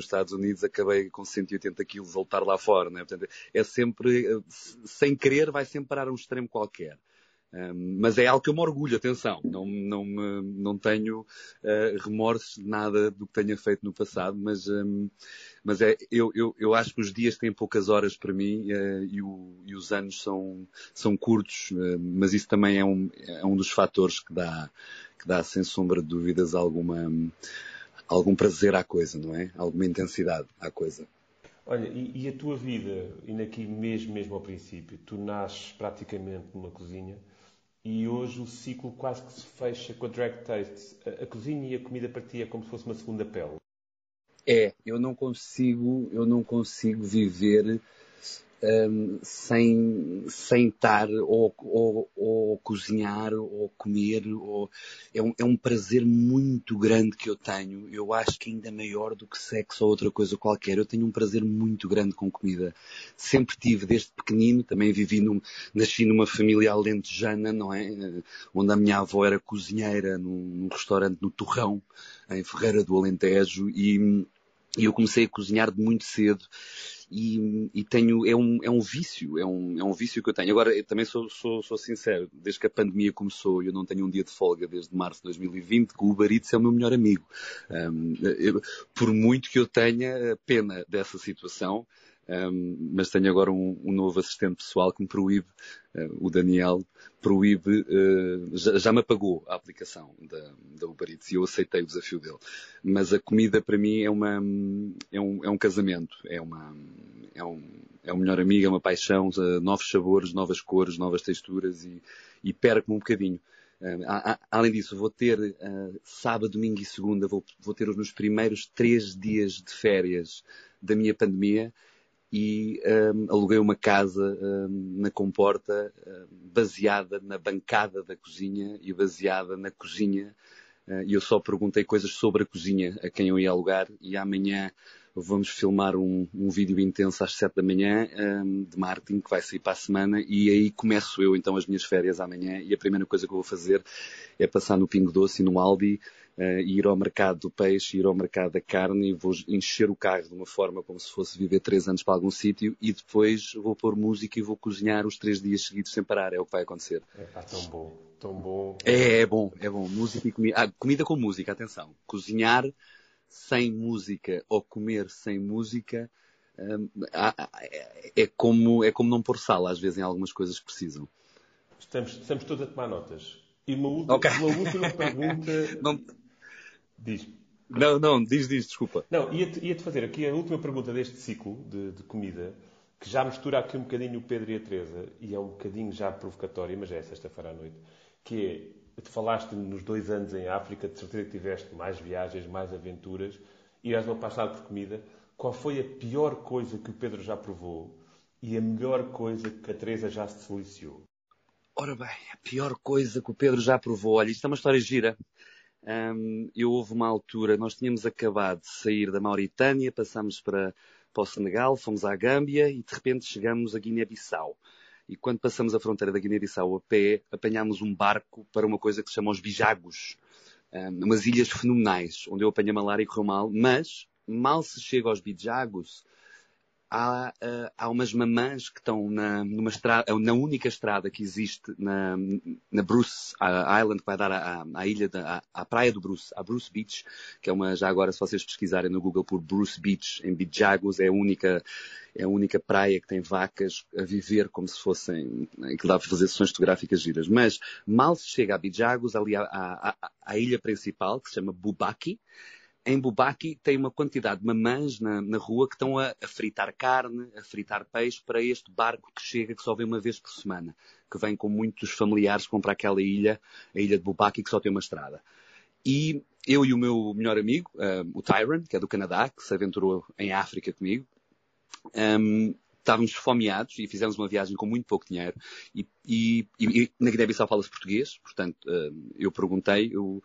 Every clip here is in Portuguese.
nos Estados Unidos, acabei com 180 quilos a lutar lá fora, né? Portanto, é sempre, eh, sem querer, vai sempre parar um extremo qualquer. Um, mas é algo que eu me orgulho, atenção, não, não, não tenho uh, remorsos de nada do que tenha feito no passado, mas, um, mas é, eu, eu, eu acho que os dias têm poucas horas para mim uh, e, o, e, os anos são, são curtos, uh, mas isso também é um, é um dos fatores que dá, que dá sem sombra de dúvidas alguma, algum prazer à coisa, não é? Alguma intensidade à coisa. Olha, e, e, a tua vida, e aqui mesmo, mesmo ao princípio, tu nasces praticamente numa cozinha, e hoje o ciclo quase que se fecha com a Drag Taste. A, a cozinha e a comida para ti é como se fosse uma segunda pele. É, eu não consigo, eu não consigo viver um, sem, sem estar ou, ou, ou, cozinhar ou comer. Ou... É, um, é um prazer muito grande que eu tenho. Eu acho que ainda maior do que sexo ou outra coisa qualquer. Eu tenho um prazer muito grande com comida. Sempre tive, desde pequenino, também vivi num, nasci numa família alentejana, não é? Onde a minha avó era cozinheira num, num restaurante no Torrão, em Ferreira do Alentejo, e, e eu comecei a cozinhar de muito cedo e, e, tenho, é um, é um vício, é um, é um vício que eu tenho. Agora, eu também sou, sou, sou sincero, desde que a pandemia começou, eu não tenho um dia de folga desde março de 2020, que o Uber Eats é o meu melhor amigo. Um, eu, por muito que eu tenha pena dessa situação, mas tenho agora um, um, novo assistente pessoal que me proíbe, uh, o Daniel, proíbe, uh, já, já, me apagou a aplicação da, da Uber Eats e eu aceitei o desafio dele. Mas a comida para mim é, uma, é, um, é um casamento, é, uma, é, um, é um melhor amigo, é uma paixão, uh, novos sabores, novas cores, novas texturas e, e perco-me um bocadinho. Além disso, vou ter uh, sábado, domingo e segunda, vou, vou ter os meus primeiros três dias de férias da minha pandemia e um, aluguei uma casa um, na Comporta um, baseada na bancada da cozinha e baseada na cozinha. Uh, e eu só perguntei coisas sobre a cozinha a quem eu ia alugar. E amanhã vamos filmar um, um vídeo intenso às sete da manhã de marketing que vai sair para a semana. E aí começo eu então as minhas férias amanhã. E a primeira coisa que eu vou fazer é passar no Pingo Doce e no Aldi uh, ir ao mercado do peixe, ir ao mercado da carne e vou encher o carro de uma forma como se fosse viver três anos para algum sítio e depois vou pôr música e vou cozinhar os três dias seguidos sem parar. É o que vai acontecer. É pá, tão bom, tão bom. É, é bom, é bom. Música e comida. Ah, comida com música, atenção. Cozinhar sem música ou comer sem música hum, é, como, é como não pôr sal às vezes em algumas coisas que precisam. Estamos, estamos todos a tomar notas. E uma última, okay. uma última pergunta. não, Diz. Não, não, diz, diz, desculpa. Não, ia-te ia fazer aqui a última pergunta deste ciclo de, de, comida, que já mistura aqui um bocadinho o Pedro e a Teresa, e é um bocadinho já provocatória, mas é sexta-feira à noite, que é, te falaste nos dois anos em África, de certeza que tiveste mais viagens, mais aventuras, e és uma apaixonado por comida. Qual foi a pior coisa que o Pedro já provou e a melhor coisa que a Teresa já se deliciou? Ora bem, a pior coisa que o Pedro já provou. Olha, isto é uma história gira. Um, eu houve uma altura, nós tínhamos acabado de sair da Mauritânia, passámos para, para o Senegal, fomos à Gâmbia e de repente chegamos a Guiné-Bissau. E quando passamos a fronteira da Guiné-Bissau a pé, apanhámos um barco para uma coisa que se chama os Bijagos. Um, umas ilhas fenomenais, onde eu apanhei malária e correu mal, mas mal se chega aos Bijagos, há, uh, há umas mamãs que estão na, numa estrada, na única estrada que existe na, na Bruce Island, que vai dar à, à ilha, da, à, à, praia do Bruce, a Bruce Beach, que é uma, já agora, se vocês pesquisarem no Google por Bruce Beach, em Bijagos, é a única, é a única praia que tem vacas a viver como se fossem, que dá para fazer sessões fotográficas giras. Mas mal se chega a Bijagos, ali à, à, à ilha principal, que se chama Bubaki, em Bubaki tem uma quantidade de mamãs na, na rua que estão a, a, fritar carne, a fritar peixe para este barco que chega, que só vem uma vez por semana, que vem com muitos familiares para aquela ilha, a ilha de Bubaki, que só tem uma estrada. E eu e o meu melhor amigo, uh, o Tyron, que é do Canadá, que se aventurou em África comigo, um, estávamos esfomeados e fizemos uma viagem com muito pouco dinheiro e, e, e na Guiné-Bissau fala-se português, portanto uh, eu perguntei o,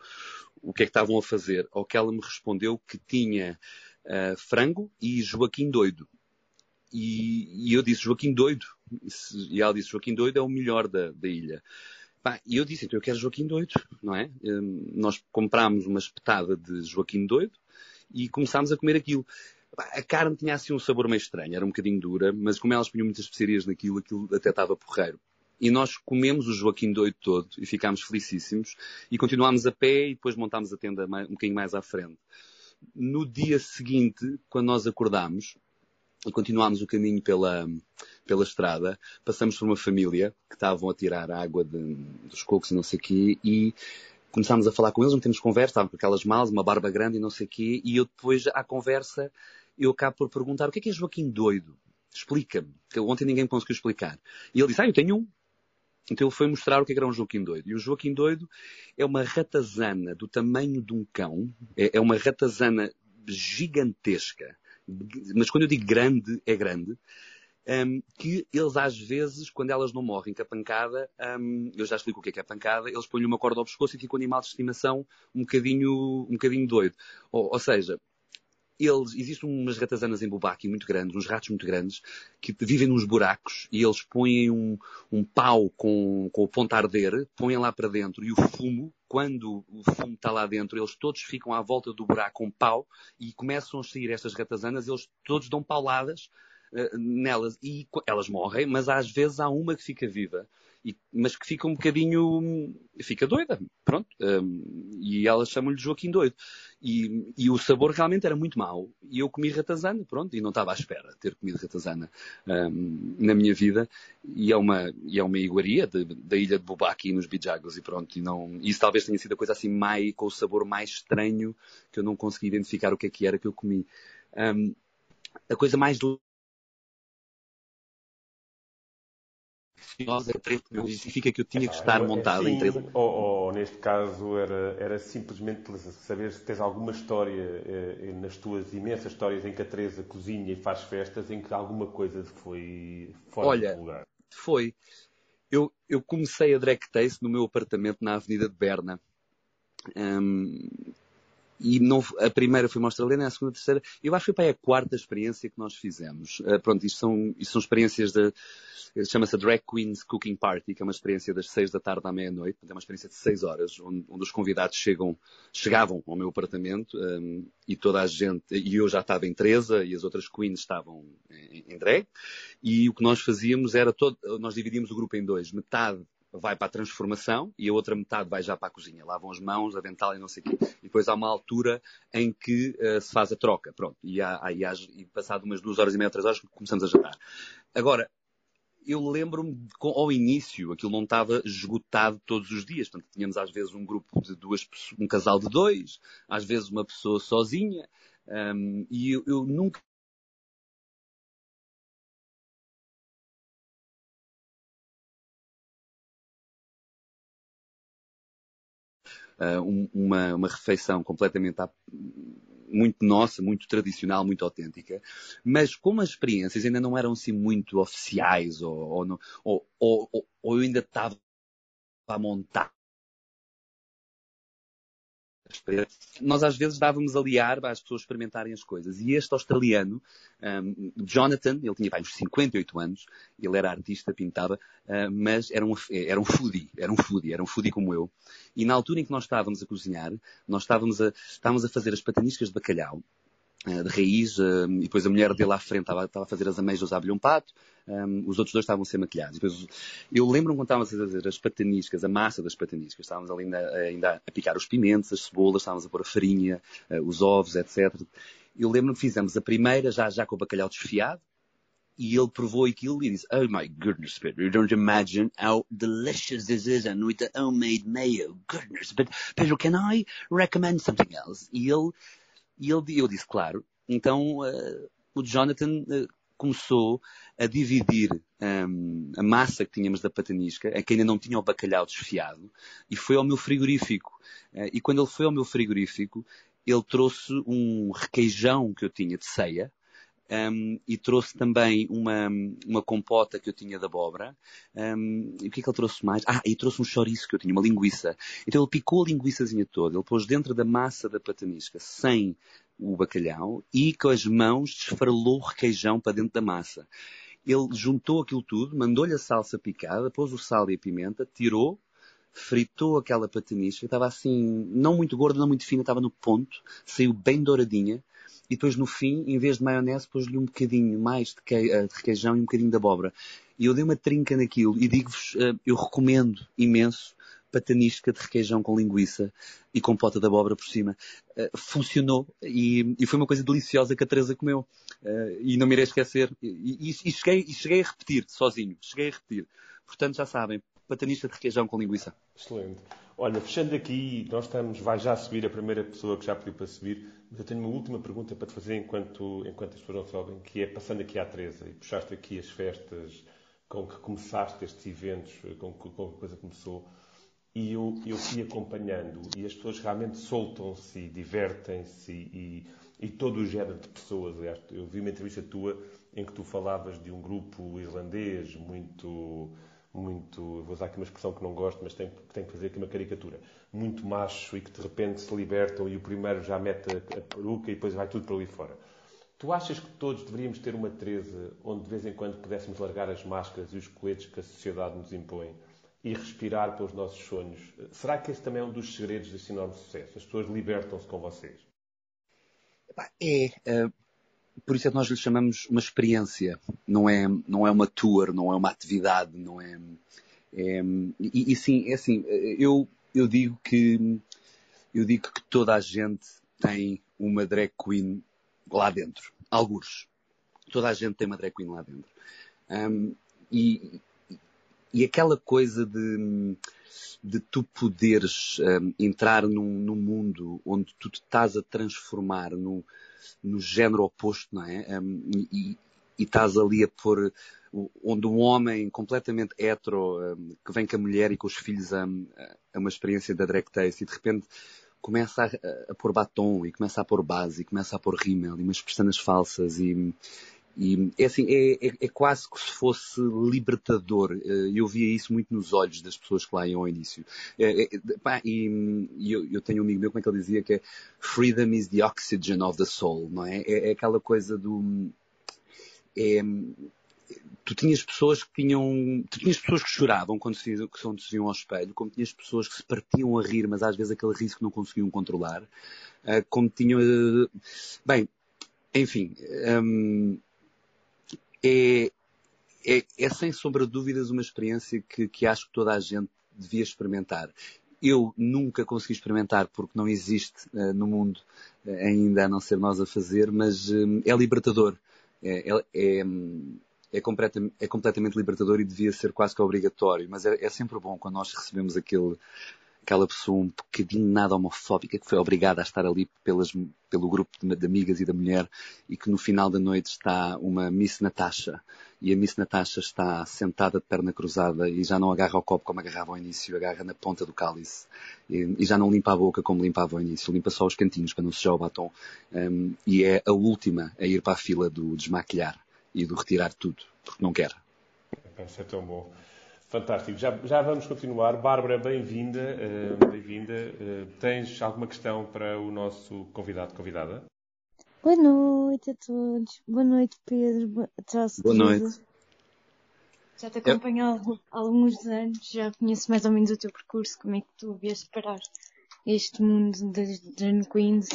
o que é que estavam a fazer, ao que ela me respondeu que tinha uh, frango e Joaquim doido. E, e, eu disse, Joaquim doido. E ela disse, Joaquim doido é o melhor da, da ilha. e eu disse, então eu quero Joaquim doido, não é? Um, nós comprámos uma espetada de Joaquim doido e começámos a comer aquilo. A carne tinha assim um sabor meio estranho, era um bocadinho dura, mas como elas punham muitas especiarias naquilo, aquilo até estava porreiro. E nós comemos o Joaquim doido todo e ficámos felicíssimos e continuámos a pé e depois montámos a tenda um bocadinho mais à frente. No dia seguinte, quando nós acordámos, e continuámos o caminho pela, pela estrada, passamos por uma família que estavam a tirar água de, dos cocos e não sei o quê, e começámos a falar com eles, não temos conversa, estavam com aquelas malas, uma barba grande e não sei o quê, e eu depois, à conversa, eu acabo por perguntar o que é que é Joaquim doido? Explica-me. Ontem ninguém conseguiu explicar. E ele disse, ah, eu tenho um. Então ele foi mostrar o que é era um Joaquim doido. E o Joaquim doido é uma ratazana do tamanho de um cão. É, é uma ratazana gigantesca mas quando eu digo grande, é grande, um, que eles às vezes, quando elas não morrem com a pancada, um, eu já explico o que é, que é pancada, eles põem uma corda ao pescoço e ficam um animal de estimação um bocadinho, um bocadinho doido. Ou, ou seja, eles, existem umas ratazanas em Bubaki muito grandes, uns ratos muito grandes, que vivem nos buracos e eles põem um, um pau com, com o ponto a arder, põem lá para dentro e o fumo, quando o fumo está lá dentro, eles todos ficam à volta do buraco com pau e começam a sair estas ratazanas, eles todos dão pauladas uh, nelas e elas morrem, mas às vezes há uma que fica viva e, mas que fica um bocadinho, fica doida, pronto. Um, e elas chamam-lhe Joaquim doido. E, e, o sabor realmente era muito mau. E eu comi ratazana, pronto, e não estava à espera de ter comido ratazana um, na minha vida. E é uma, e é uma iguaria de, da ilha de Bubaki nos Bijagos e pronto. E não, isso talvez tenha sido a coisa assim mais, com o sabor mais estranho que eu não consegui identificar o que é que era que eu comi. Um, a coisa mais silenciosa não justifica que eu tinha que estar montado em três. Ou, ou, neste caso era, era simplesmente saber se tens alguma história eh, nas tuas imensas histórias em que a Teresa cozinha e faz festas em que alguma coisa foi fora Olha, do lugar. Foi. Eu, eu comecei a drag taste no meu apartamento na Avenida de Berna. Um, e não, a primeira foi uma australiana, a segunda, a terceira. Eu acho que foi para a quarta experiência que nós fizemos. Uh, pronto, isto são, isto são experiências de, chama-se Drag Queens Cooking Party, que é uma experiência das seis da tarde à meia-noite, é uma experiência de seis horas, onde, onde, os convidados chegam, chegavam ao meu apartamento, um, e toda a gente, e eu já estava em Teresa, e as outras queens estavam em, em drag, e o que nós fazíamos era todo, nós dividíamos o grupo em dois, metade vai para a transformação e a outra metade vai já para a cozinha. Lavam as mãos, avental e não sei o quê. E depois há uma altura em que uh, se faz a troca. Pronto. E, há, há, e, há, e passado umas duas horas e meia, três horas, começamos a jantar. Agora, eu lembro-me ao início, aquilo não estava esgotado todos os dias. Portanto, tínhamos às vezes um grupo de duas, um casal de dois, às vezes uma pessoa sozinha. Um, e eu, eu nunca uh, uma, uma refeição completamente à, muito nossa, muito tradicional, muito autêntica, mas como as experiências ainda não eram assim muito oficiais ou, ou, ou, ou, ou ainda estava a montar nós às vezes dávamos liar para as pessoas experimentarem as coisas. E este australiano, um, Jonathan, ele tinha uns 58 anos, ele era artista, pintava, uh, mas era um, era um foodie, era um foodie, era um foodie como eu. E na altura em que nós estávamos a cozinhar, nós estávamos a, estávamos a fazer as pataniscas de bacalhau, de raiz, uh, e depois a mulher dele à frente estava, a fazer as ameijas a um pato, um, os outros dois estavam a ser maquilhados. Depois, eu lembro-me quando estávamos a fazer as pataniscas, a massa das pataniscas, estávamos ali ainda, ainda a picar os pimentos, as cebolas, estávamos a pôr a farinha, os ovos, etc. Eu lembro-me que fizemos a primeira já, já com o bacalhau desfiado, e ele provou aquilo e disse, Oh my goodness, Pedro, you don't imagine how delicious this is and with the homemade mayo. Goodness, but Pedro, can I recommend something else? E ele, e ele eu disse, claro. Então, uh, o Jonathan uh, começou a dividir um, a massa que tínhamos da patanisca, a que ainda não tinha o bacalhau desfiado, e foi ao meu frigorífico. Uh, e quando ele foi ao meu frigorífico, ele trouxe um requeijão que eu tinha de ceia, um, e trouxe também uma, uma compota que eu tinha de abóbora. Um, e o que é que ele trouxe mais? Ah, e trouxe um chouriço que eu tinha, uma linguiça. Então ele picou a linguiçazinha toda, ele pôs dentro da massa da patanisca, sem o bacalhau e com as mãos desfarelou o requeijão para dentro da massa. Ele juntou aquilo tudo, mandou-lhe a salsa picada, pôs o sal e a pimenta, tirou, fritou aquela patanisca, estava assim, não muito gorda, não muito fina, estava no ponto, saiu bem douradinha. E depois no fim, em vez de maionese, pus-lhe um bocadinho mais de, que, de requeijão e um bocadinho de abóbora. E eu dei uma trinca naquilo e digo-vos, eu recomendo imenso patanisca de requeijão com linguiça e com pota de abóbora por cima. Uh, funcionou e, e, foi uma coisa deliciosa que a Teresa comeu. E não me irei esquecer. E, e, e, cheguei, e cheguei a repetir, sozinho. Cheguei a repetir. Portanto, já sabem, patanisca de requeijão com linguiça. Excelente. Olha, fechando aqui, nós estamos, vai já subir a primeira pessoa que já pediu para subir, mas eu tenho uma última pergunta para te fazer enquanto, enquanto as pessoas não sobem, que é passando aqui à Teresa e puxaste aqui as festas com que começaste estes eventos, com que, com que a coisa começou e eu, eu fui acompanhando e as pessoas realmente soltam-se divertem-se e, e, todo o género de pessoas. Eu vi uma entrevista tua em que tu falavas de um grupo irlandês muito, muito, vou usar aqui uma expressão que não gosto, mas tenho, que fazer aqui uma caricatura, muito macho e que de repente se libertam e o primeiro já mete a, a peruca e depois vai tudo para ali fora. Tu achas que todos deveríamos ter uma Teresa onde de vez em quando pudéssemos largar as máscaras e os coletes que a sociedade nos impõe e respirar pelos nossos sonhos. Será que esse também é um dos segredos deste enorme sucesso? As pessoas libertam-se com vocês? É. Por isso é que nós lhe chamamos uma experiência. Não é, não é uma tour, não é uma atividade, não é. é e, e, sim, é assim, eu, eu digo que eu digo que toda a gente tem uma drag queen lá dentro. Alguns. Toda a gente tem uma drag queen lá dentro. Um, e, e aquela coisa de, de tu poderes um, entrar num, num, mundo onde tu te estás a transformar no, no género oposto, não é? Um, e, e estás ali a pôr onde um homem completamente hetero um, que vem com a mulher e com os filhos a, a uma experiência da drag taste e de repente começa a, a, pôr batom e começa a pôr base e começa a pôr rímel e umas pestanas falsas e, e é assim, é, é, é, quase que se fosse libertador. Eh, eu via isso muito nos olhos das pessoas que lá iam ao início. É, pá, e, e eu, eu, tenho um amigo meu, como é que ele dizia, que é Freedom is the oxygen of the soul, não é? É, é aquela coisa do... É, tu tinhas pessoas que tinham, tu tinhas pessoas que choravam quando se, quando se viam ao espelho, como tinhas pessoas que se partiam a rir, mas às vezes aquele riso que não conseguiam controlar, como tinham, bem, enfim, um, é, é, é, sem sombra de dúvidas uma experiência que, que acho que toda a gente devia experimentar. Eu nunca consegui experimentar porque não existe uh, no mundo uh, ainda a não ser nós a fazer, mas uh, é libertador. É, é, é, é, é, completamente libertador e devia ser quase que obrigatório, mas é, é sempre bom quando nós recebemos aquele, aquela pessoa um bocadinho nada homofóbica que foi obrigada a estar ali pelas, pelo grupo de, de, amigas e da mulher e que no final da noite está uma Miss Natasha e a Miss Natasha está sentada de perna cruzada e já não agarra o copo como agarrava ao início, agarra na ponta do cálice e, e já não limpa a boca como limpava ao início, limpa só os cantinhos para não sujar o batom um, e é a última a ir para a fila do desmaquilhar e do retirar tudo, porque não quer. Isso é tão bom. Fantástico. Já, já vamos continuar. Bárbara, bem-vinda. Uh, bem-vinda. Uh, tens alguma questão para o nosso convidado, convidada? Boa noite a todos. Boa noite, Pedro. Boa, Boa noite. Já te acompanho há alguns anos, já conheço mais ou menos o teu percurso, como é que tu vieste parar este mundo das Drag Queens,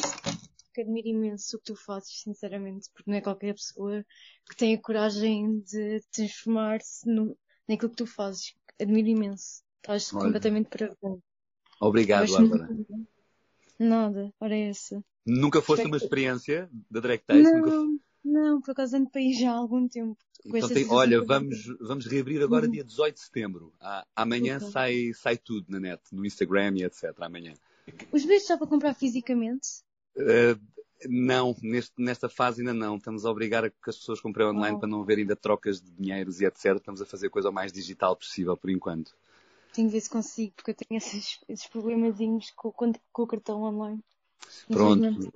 que admiro imenso o que tu fazes, sinceramente, porque não é qualquer pessoa que tem a coragem de transformar-se no, naquilo que tu fazes. Admiro imenso. Estás Olha. completamente parabéns. Obrigado, Bárbara. Nada, ora é essa. Nunca foste uma experiência da Drag Taste? Não, nunca... não, por acaso ando para ir já há algum tempo. Então tem, olha, vamos, vamos reabrir agora uhum. dia 18 de setembro. Ah, amanhã sai, sai tudo na net, no Instagram e etc. Amanhã. Os bilhetes já para comprar fisicamente? Uh, não, neste, nesta fase ainda não. Estamos a obrigar a que as pessoas comprem online oh. para não haver ainda trocas de dinheiros e etc. Estamos a fazer a coisa o mais digital possível por enquanto. Tenho de ver se consigo, porque eu tenho esses, esses problemazinhos com, com, com o cartão online. Pronto.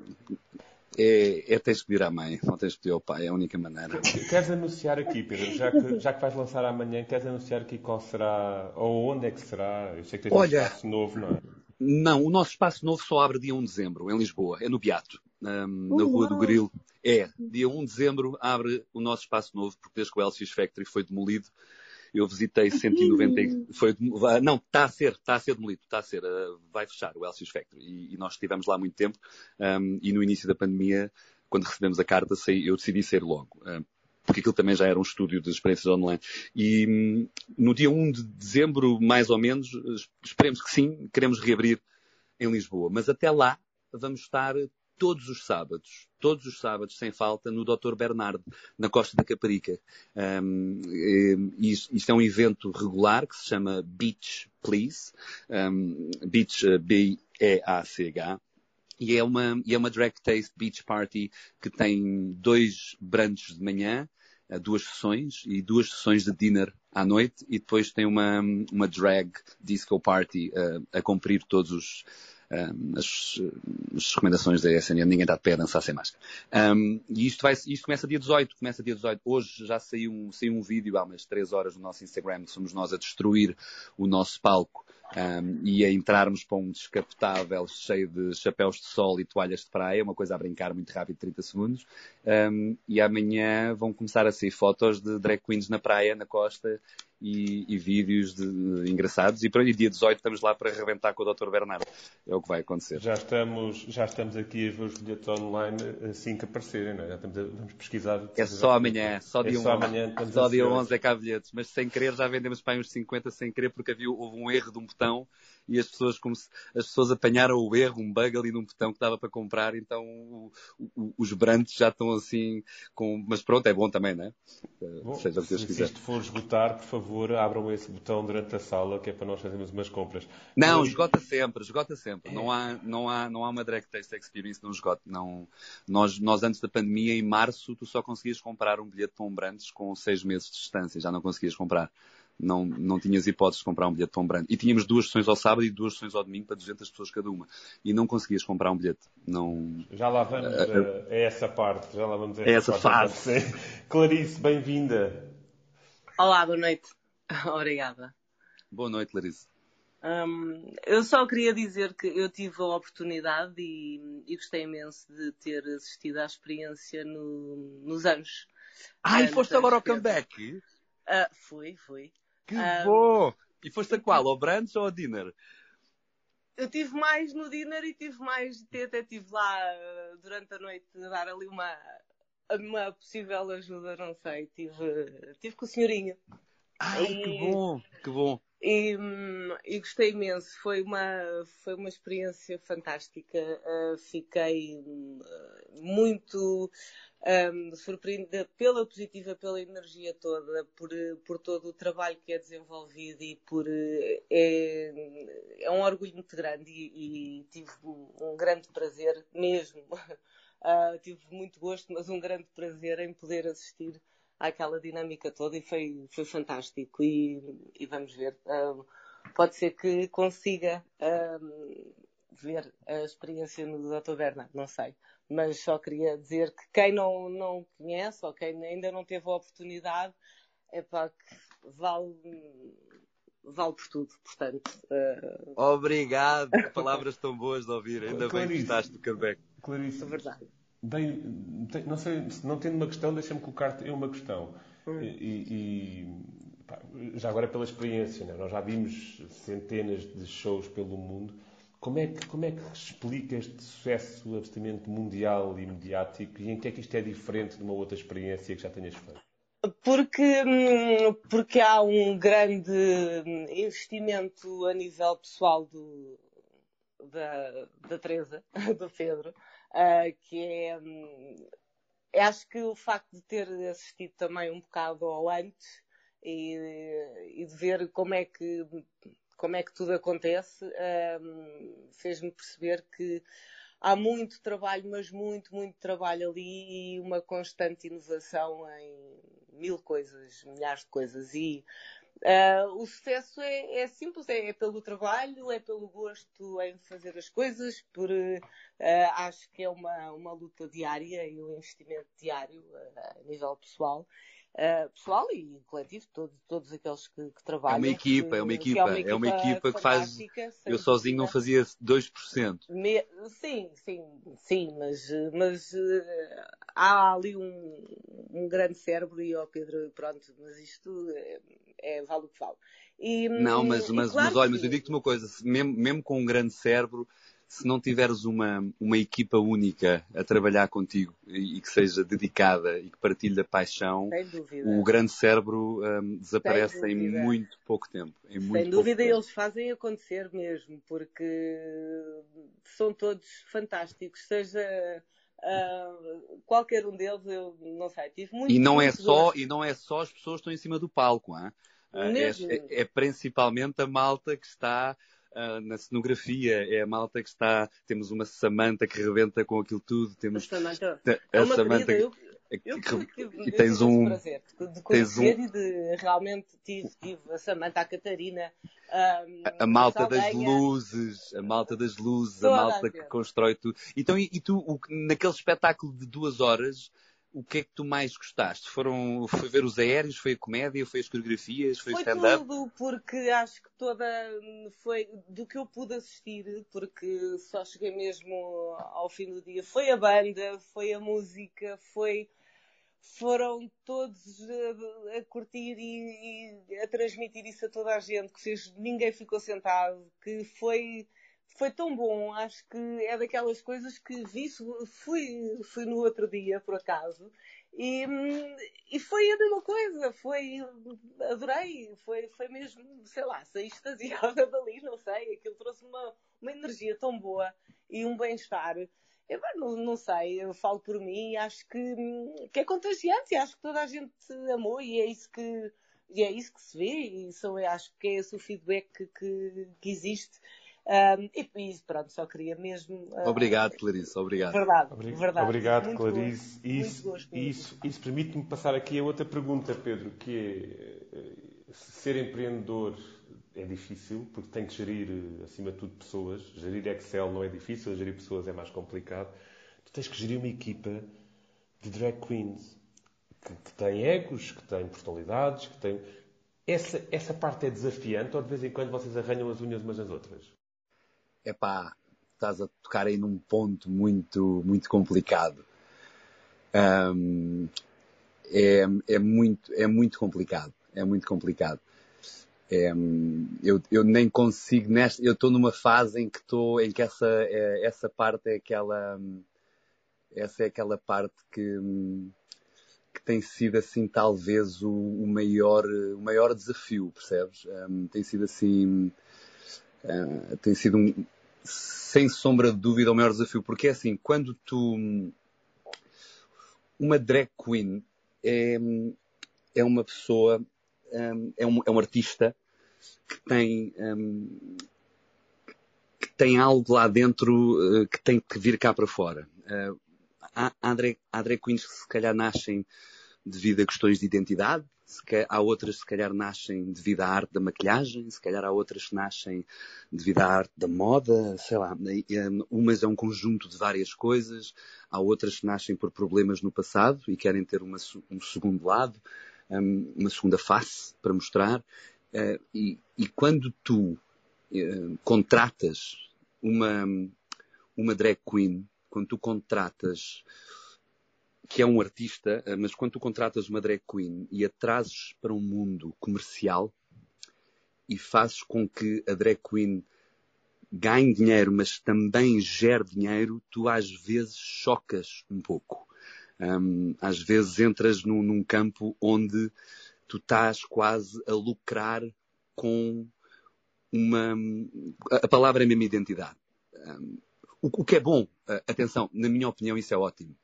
É, é tens que pedir à mãe, não tens que pedir ao pai, é a única maneira. Queres anunciar aqui, Pedro, já que, já que vais lançar amanhã, queres anunciar aqui qual será, ou onde é que será? Eu sei que tens Olha, um espaço novo, não é? Não, o nosso espaço novo só abre dia 1 de dezembro, em Lisboa, é no Beato um, na Rua do Grilo. É, dia 1 de dezembro abre o nosso espaço novo, porque desde que o Elsis Factory foi demolido, eu visitei 190. Foi, não, está a ser, está a ser demolido, está a ser, uh, vai fechar o Elsis Factory. E, e, nós estivemos lá muito tempo, um, e no início da pandemia quando recebemos a carta, saí, eu decidi sair logo. Uh, porque aquilo também já era um estúdio de experiências online. E hum, no dia 1 de dezembro, mais ou menos, esperemos que sim, queremos reabrir em Lisboa. Mas até lá vamos estar todos os sábados, todos os sábados, sem falta, no Dr. Bernardo, na Costa da Caparica. Um, isto, é um evento regular que se chama Beach Please. Um, Beach, B-E-A-C-H. E é uma, e é uma drag taste beach party que tem dois brunches de manhã, uh, duas sessões e duas sessões de dinner à noite e depois tem uma, uma drag disco party uh, a cumprir todos os, as, as, recomendações da SNN, ninguém está de pé a dançar sem máscara. Um, e isto, vai, isto começa dia 18, começa dia 18. Hoje já saiu um, saiu um vídeo há umas 3 horas no nosso Instagram, somos nós a destruir o nosso palco um, e a entrarmos para um descapotável cheio de chapéus de sol e toalhas de praia, uma coisa a brincar muito rápido, 30 segundos. Um, e amanhã vão começar a sair fotos de drag queens na praia, na costa, e, e vídeos de, de, engraçados. E para o dia 18 estamos lá para arrebentar com o Dr. Bernardo. É o que vai acontecer. Já estamos, já estamos aqui a ver os bilhetes online assim que aparecerem, não é? Já estamos a, vamos pesquisar. É só amanhã, só dia é 11. Só, amanhã, só dia 11 é que há bilhetes. Mas sem querer já vendemos para aí uns 50 sem querer porque havia, houve um erro de um botão e as pessoas, como se, as pessoas apanharam o erro, um bug ali num botão que dava para comprar, então o, o, os brands já estão assim com, mas pronto, é bom também, não é? Bom, Seja o que Deus se, quiser. Se isto for esgotar, por favor, abram esse botão durante a sala, que é para nós fazermos umas compras. Não, mas... esgota sempre, esgota sempre. Não há, não há, não há uma Drag Taste Experience, não esgota. Não, nós, nós antes da pandemia, em março, tu só conseguias comprar um bilhete para um brands com seis meses de distância, já não conseguias comprar não, não tinhas hipóteses de comprar um bilhete tão branco. E tínhamos duas sessões ao sábado e duas sessões ao domingo para 200 pessoas cada uma. E não conseguias comprar um bilhete. Não... Já lá vamos uh, a, a, essa parte. Já lá vamos a essa, essa fase. Clarice, bem-vinda. Olá, boa noite. Obrigada. Boa noite, Clarice. Um, eu só queria dizer que eu tive a oportunidade e, e gostei imenso de ter assistido à experiência no, nos anos. Ah, e foste agora ao comeback? Uh, fui, fui. Que um, bom! E foste a qual? Ao brunch ou ao dinner? Eu tive mais no dinner e tive mais, até tive lá uh, durante a noite a dar ali uma, uma possível ajuda, não sei. Tive, tive com o senhorinho. Ai, e, que bom, que bom. E, e, gostei imenso. Foi uma, foi uma experiência fantástica. Uh, fiquei uh, muito um, surpreendida pela positiva, pela energia toda, por, por todo o trabalho que é desenvolvido e por é, é um orgulho muito grande e, e tive um grande prazer mesmo. Uh, tive muito gosto, mas um grande prazer em poder assistir àquela dinâmica toda e foi, foi fantástico. E, e vamos ver. Uh, pode ser que consiga uh, ver a experiência no Dr. Bernard, não sei mas só queria dizer que quem não, não conhece ou quem ainda não teve a oportunidade, é para que vale, vale por tudo, portanto. Uh... Obrigado, palavras tão boas de ouvir, ainda Clarice, bem que estás do Quebec. Clarice, é verdade. Bem, não sei, não tendo uma questão, deixa-me colocar-te uma questão. Hum. E, e pá, já agora pela experiência, né? nós já vimos centenas de shows pelo mundo como é, que, como é que explica este sucesso absolutamente mundial e mediático e em que é que isto é diferente de uma outra experiência que já tenhas feito? Porque, hum, porque há um grande investimento a nível pessoal do, da, da Teresa, do Pedro, uh, que é. Um, acho que o facto de ter assistido também um bocado ao antes e, e de ver como é que como é que tudo acontece, um, fez-me perceber que há muito trabalho, mas muito, muito trabalho ali e uma constante inovação em mil coisas, milhares de coisas. E uh, o sucesso é, é simples, é, é, pelo trabalho, é pelo gosto em fazer as coisas, por, uh, acho que é uma, uma luta diária e um investimento diário uh, a nível pessoal uh, pessoal e coletivo, todo, todos aqueles que, que, trabalham. É uma equipa, que, é uma equipa, é uma equipa, é uma equipa que faz. Eu sozinho não fazia 2%. Me... Sim, sim, sim, mas, mas uh, há ali um, um grande cérebro e, ó oh Pedro, pronto, mas isto é, é vale o que vale. E, não, mas, mas, claro mas olha, mas eu digo-te uma coisa, mesmo, mesmo com um grande cérebro, se não tiveres uma, uma equipa única a trabalhar contigo e, e que seja dedicada e que partilhe a paixão, o grande cérebro um, desaparece em muito pouco tempo. Em muito Sem dúvida, tempo. eles fazem acontecer mesmo, porque são todos fantásticos, seja Uh, qualquer um deles, eu não sei, tive muito E não, é só, gosto. e não é só as pessoas que estão em cima do palco, hein? É, é, é principalmente a malta que está uh, na cenografia, é a malta que está. Temos uma Samanta que rebenta com aquilo tudo, temos A Samanta a é Samanta querida, eu, que- eu, tive- tive- e eu tens um. prazer de, conhecer e de realmente tive, tive a Samanta, a Catarina, um, A, a malta das Saldanha. luzes, a malta das luzes, a Toda a malta que constrói tudo. Então, e, e tu, o que- naquele espetáculo de duas horas, o que é que tu mais gostaste? Foram, foi ver os aéreos, foi a comédia, foi as coreografias, foi, o Foi stand-up? tudo, porque acho que toda foi do que eu pude assistir, porque só cheguei mesmo ao fim do dia. Foi a banda, foi a música, foi foram todos a, a curtir e, e a transmitir isso a toda a gente, que fez, ninguém ficou sentado, que foi foi tão bom, acho que é daquelas coisas que vi, fui, fui no outro dia, por acaso, e, e foi a mesma coisa, foi, adorei, foi, foi mesmo, sei lá, saí extasiada dali, não sei, aquilo trouxe uma, uma energia tão boa e um bem-estar. Eu não, não sei, eu falo por mim acho que, que é contagiante e acho que toda a gente amou e é isso que, e é isso que se vê e eu acho que é esse o feedback que, que existe. Um, e, e pronto, só queria mesmo. uh, Obrigado, Clarice, obrigado. Verdade, Obrig- verdade. Obrigado, Muito Clarice. gosto, E isso, gosto. isso, isso permite-me passar aqui a outra pergunta, Pedro, que é eh, ser empreendedor é difícil, porque tem que gerir, eh, acima de tudo, pessoas. Gerir Excel não é difícil, gerir pessoas é mais complicado. Tu tens que gerir uma equipa de drag queens que, que tem egos, que tem personalidades, que tem. Essa, essa parte é desafiante ou de vez em quando vocês arranham as unhas umas nas outras? Epá, estás a tocar aí num ponto muito, muito complicado. Ahm, é, é, muito, é muito complicado. É muito complicado. É, eu, eu nem consigo nesta, eu estou numa fase em que estou, em que essa, é, essa parte é aquela, essa é aquela parte que, que tem sido assim talvez o, o maior, o maior desafio, percebes? Hum, tem sido assim, ah, tem sido um, sem sombra de dúvida o maior desafio, porque é assim, quando tu, uma drag queen é, é uma pessoa, hum, é um, é um artista que tem, hum, que tem algo lá dentro eh, que tem que vir cá para fora. Eh, há, há, drag, há drag queens que se calhar nascem devido a questões de identidade, há outras se calhar nascem devido à arte da maquilhagem, se calhar há outras que nascem devido à arte da moda, sei lá. Hum, Umas é um conjunto de várias coisas, há outras que nascem por problemas no passado e querem ter uma um segundo lado, hum, uma segunda face para mostrar. Eh, e, e quando tu eh, contratas uma, uma drag queen, quando tu contratas que é um artista, eh, mas quando tu contratas uma drag queen e a trazes para um mundo comercial e fazes com que a drag queen ganhe dinheiro, mas também gere dinheiro, tu às vezes chocas um pouco. Hum, às vezes entras num, num campo onde tu estás quase a lucrar com uma. A palavra é mesmo identidade. Hum, o, o que é bom, uh, atenção, na minha opinião, isso é ótimo.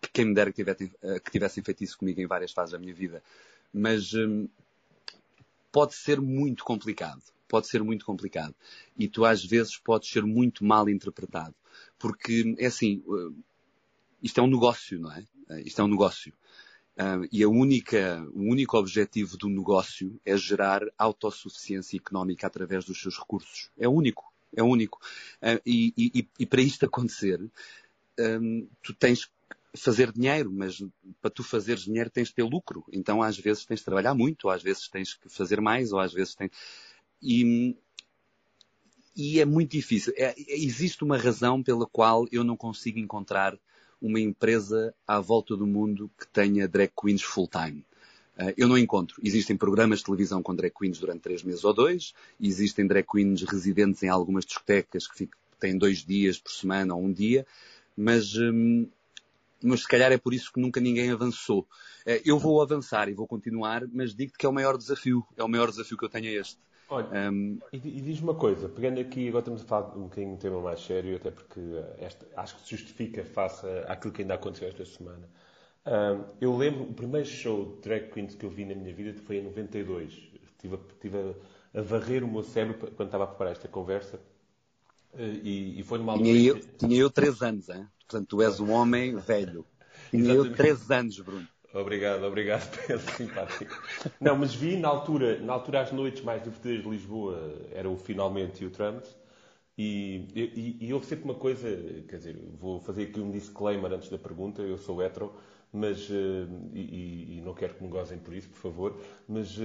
Que quem me dera que tivessem, uh, que tivessem feito isso comigo em várias fases da minha vida. Mas hum, pode ser muito complicado. Pode ser muito complicado. E tu, às vezes, podes ser muito mal interpretado. Porque, é assim, uh, isto é um negócio, não é? Isto é um negócio. E a única, o único objetivo do negócio é gerar autossuficiência económica através dos seus recursos. É único. É único. Uh, e, e- e para isto acontecer, um, tu tens que fazer dinheiro, mas para tu fazeres dinheiro tens de ter lucro. Então às vezes tens de trabalhar muito, ou às vezes tens que fazer mais, ou às vezes tens... E, e é muito difícil. É- existe uma razão pela qual eu não consigo encontrar uma empresa à volta do mundo que tenha drag queens full-time. Uh, eu não encontro. Existem programas de televisão com drag queens durante três meses ou dois, existem drag queens residentes em algumas discotecas que têm dois dias por semana ou um dia, mas, hum, mas se calhar é por isso que nunca ninguém avançou. Eh, eu vou avançar e vou continuar, mas digo-te que é o maior desafio. É o maior desafio que eu tenho é este. Olha, um... e, e diz-me uma coisa, pegando aqui, agora estamos a falar um bocadinho de um tema mais sério, até porque esta, acho que se justifica face àquilo que ainda aconteceu esta semana. Um, eu lembro, o primeiro show de drag queens que eu vi na minha vida foi em 92. Estive, estive a, a varrer o meu cérebro quando estava a preparar esta conversa. Eh, e, e foi numa altura. Tinha eu, tinha eu três anos, hein? portanto tu és um homem velho. Tinha eu três anos, Bruno. Obrigado, obrigado pelo simpático. Não, mas vi na altura, na altura as noites mais divertidas de Lisboa era o Finalmente e o Trump. E, e, e houve sempre uma coisa, quer dizer, vou fazer aqui um disclaimer antes da pergunta, eu sou hetero, mas, uh, e, e, não quero que me gozem por isso, por favor, mas, uh,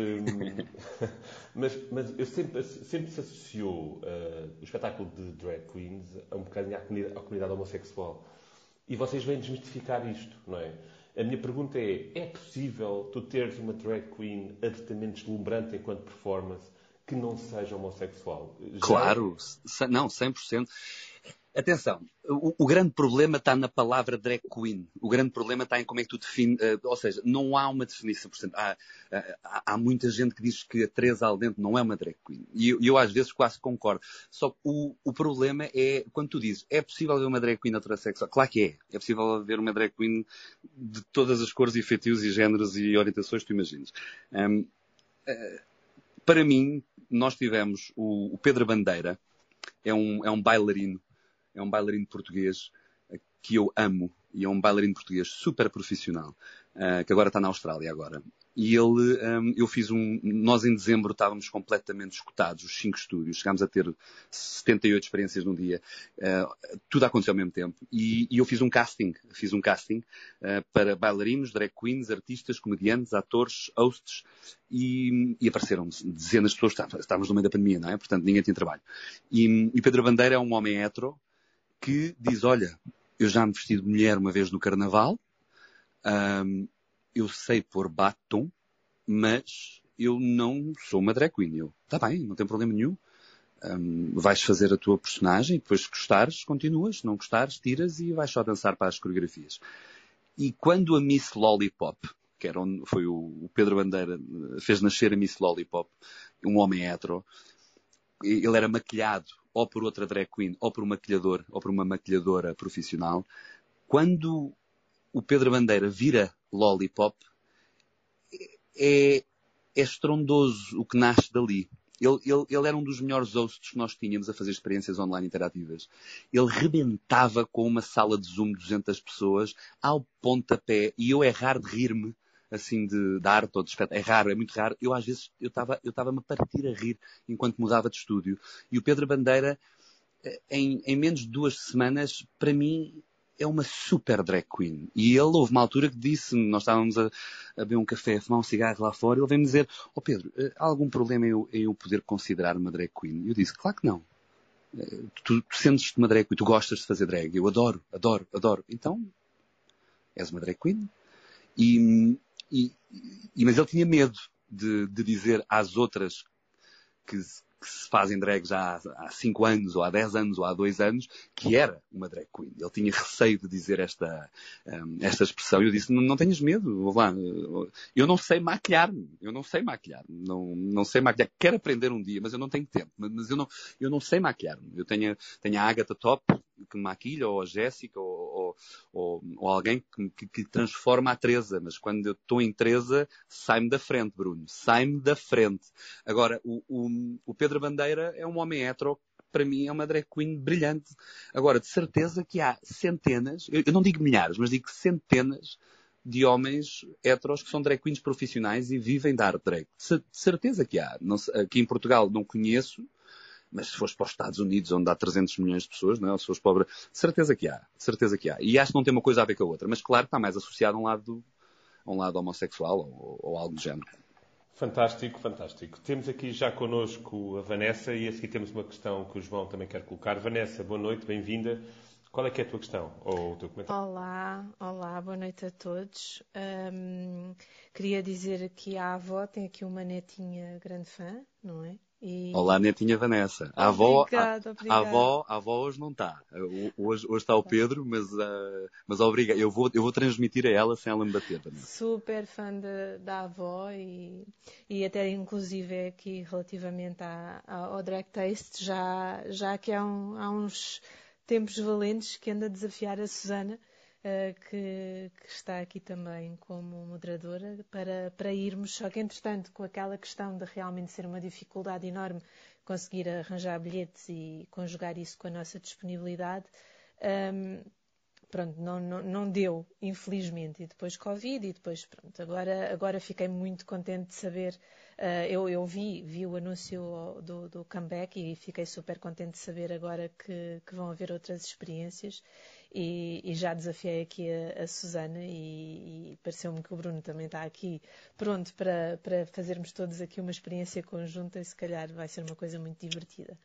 mas, mas eu sempre, sempre se associou uh, o espetáculo de drag queens a um bocadinho à comunidade, à comunidade homossexual. E vocês vêm desmistificar isto, não é? A minha pergunta é: é possível tu teres uma drag queen absolutamente deslumbrante enquanto performance que não seja homossexual? Já... Claro, não, 100%. Atenção, o, o, grande problema está na palavra drag queen. O grande problema está em como é que tu defines, uh, ou seja, não há uma definição. Portanto, há, há, há, muita gente que diz que a Teresa Aldente não é uma drag queen. E eu, eu às vezes quase concordo. Só que o, o, problema é, quando tu dizes, é possível haver uma drag queen heterossexual? Claro que é. É possível haver uma drag queen de todas as cores e feitios e géneros e orientações que tu imaginas. Um, uh, eh, para mim, nós tivemos o, o Pedro Bandeira, é um, é um bailarino é um bailarino português eh, que eu amo e é um bailarino português super profissional, uh, que agora está na Austrália agora. E ele, um, ehm, eu fiz um, nós em dezembro estávamos completamente escutados, os cinco estúdios, chegámos a ter 78 experiências num dia, uh, tudo aconteceu ao mesmo tempo. E, e, eu fiz um casting, fiz um casting uh, para bailarinos, drag queens, artistas, comediantes, atores, hosts, e, e apareceram dezenas de pessoas, estávamos no meio da pandemia, não é? Portanto, ninguém tinha trabalho. E, e Pedro Bandeira é um homem hetero, que diz, olha, eu já me vesti de mulher uma vez no carnaval, um, eu sei pôr batom, mas eu não sou uma drag queen. Eu, tá bem, não tem problema nenhum. Um, vais fazer a tua personagem, depois se gostares, continuas, se não gostares, tiras e vais só dançar para as coreografias. E quando a Miss Lollipop, que era onde foi o, Pedro Bandeira, fez nascer a Miss Lollipop, um homem hetero, ele era maquilhado ou por outra drag queen, ou por um maquilhador, ou por uma maquilhadora profissional, quando o Pedro Bandeira vira lollipop, é, é estrondoso o que nasce dali. Ele, ele, ele, era um dos melhores hosts que nós tínhamos a fazer experiências online interativas. Ele rebentava com uma sala de Zoom de 200 pessoas ao pontapé e eu errar de rir-me assim de, de arte ou de espetáculo. É raro, é muito raro. Eu às vezes eu estava eu estava-me a partir a rir enquanto mudava de estúdio. E o Pedro Bandeira, eh, em, em menos de duas semanas, para mim é uma super drag queen. E ele houve uma altura que disse, nós estávamos a, a beber um café, a fumar um cigarro lá fora, ele veio-me dizer, ó oh Pedro, eh, há algum problema em eu, em eu poder considerar uma drag queen? E eu disse, claro que não. Eh, tu, tu sentes-te uma drag queen, tu gostas de fazer drag. Eu adoro, adoro, adoro. Então, és uma drag queen. E, e, e, mas ele tinha medo de, de dizer às outras que, que se fazem drag já há 5 anos, ou há 10 anos, ou há 2 anos, que era uma drag queen. Ele tinha receio de dizer esta, um, esta expressão. Eu disse, não, tenhas medo, vou lá. Eu não sei maquilhar-me. Eu não sei maquilhar. Não, não sei maquilhar. Quero aprender um dia, mas eu não tenho tempo. Mas eu não, eu não sei maquilhar-me. Eu tenho, tenho a Agatha Top, que maquilha, ou a Jéssica, ou, ou, ou, alguém que, que, transforma a Teresa. Mas quando eu estou em Teresa, sai-me da frente, Bruno. Sai-me da frente. Agora, o, o, o Pedro Bandeira é um homem hetero para mim é uma drag queen brilhante. Agora, de certeza que há centenas, eu não digo milhares, mas digo centenas de homens heteros que são drag queens profissionais e vivem da arte drag. De certeza que há. Não, aqui em Portugal não conheço, mas se fores para os Estados Unidos, onde há 300 milhões de pessoas, não é? se fores pobre, certeza que há, certeza que há. E acho que não tem uma coisa a ver com a outra, mas claro que está mais associado a um lado, a um lado homossexual ou, ou algo do género. Fantástico, fantástico. Temos aqui já connosco a Vanessa e a seguir temos uma questão que o João também quer colocar. Vanessa, boa noite, bem-vinda. Qual é que é a tua questão ou o teu comentário? Olá, olá, boa noite a todos. Um, queria dizer que a avó tem aqui uma netinha grande fã, não é? E... Olá, netinha Vanessa. A avó, Obrigada, a, obrigada. a avó, a avó hoje não está. Hoje, hoje está o Pedro, mas, uh, mas obrigado. Eu vou, eu vou transmitir a ela sem ela me bater também. Super fã de- da avó e, e até inclusive aqui relativamente à, ao Drag Taste, já, já que há, um- há uns tempos valentes que anda a desafiar a Susana, que, que está aqui também como moderadora, para, para irmos, só que entretanto com aquela questão de realmente ser uma dificuldade enorme conseguir arranjar bilhetes e conjugar isso com a nossa disponibilidade, hum, pronto, não, não, não deu, infelizmente. E depois Covid, e depois, pronto, agora, agora fiquei muito contente de saber. eh, eu, eu vi, vi o anúncio do, do comeback e fiquei super contente de saber agora que, que vão haver outras experiências. E, e já desafiei aqui a, a Susana e, e pareceu-me que o Bruno também está aqui pronto para, para fazermos todos aqui uma experiência conjunta e se calhar vai ser uma coisa muito divertida.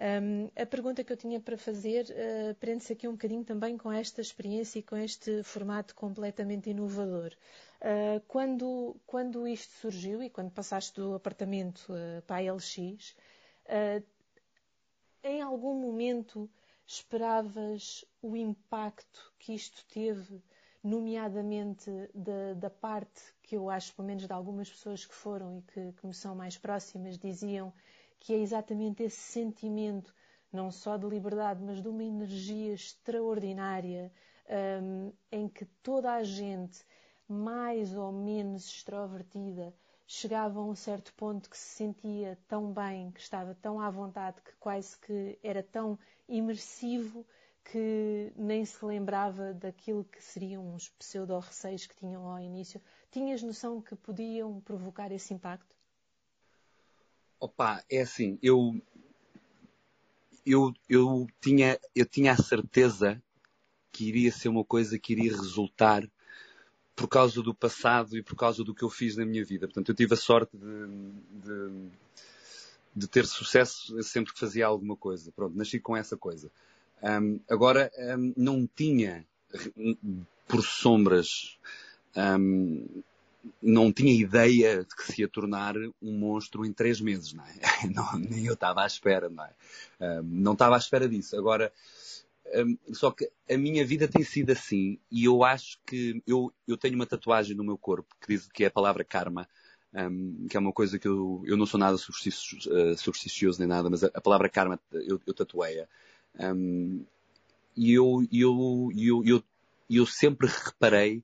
Um, a pergunta que eu tinha para fazer uh, prende-se aqui um bocadinho também com esta experiência e com este formato completamente inovador. Uh, quando, quando isto surgiu e quando passaste do apartamento uh, para a LX, em algum momento esperavas o impacto que isto teve, nomeadamente da, da parte que eu acho, pelo menos de algumas pessoas que foram e que, que me são mais próximas, diziam que é exatamente esse sentimento, não só de liberdade, mas de uma energia extraordinária, um, em que toda a gente, mais ou menos extrovertida, chegava a um certo ponto que se sentia tão bem, que estava tão à vontade, que quase que era tão imersivo que nem se lembrava daquilo que seriam os pseudo-receios que tinham ao início. Tinhas noção que podiam provocar esse impacto? Opa, é assim, eu, eu, eu, tinha, eu tinha a certeza que iria ser uma coisa que iria resultar por causa do passado e por causa do que eu fiz na minha vida. Portanto, eu tive a sorte de, de, de ter sucesso sempre que fazia alguma coisa. Pronto, nasci com essa coisa. Um, agora, um, não tinha, por sombras, um, não tinha ideia de que se ia tornar um monstro em três meses, não é? Não, nem eu estava à espera, não é? Não estava à espera disso. Agora, só que a minha vida tem sido assim e eu acho que eu, eu tenho uma tatuagem no meu corpo que diz que é a palavra karma, um, que é uma coisa que eu, eu não sou nada supersticioso, uh, supersticioso nem nada, mas a, a palavra karma eu, eu tatuei-a. Um, e eu, eu, eu, eu, eu sempre reparei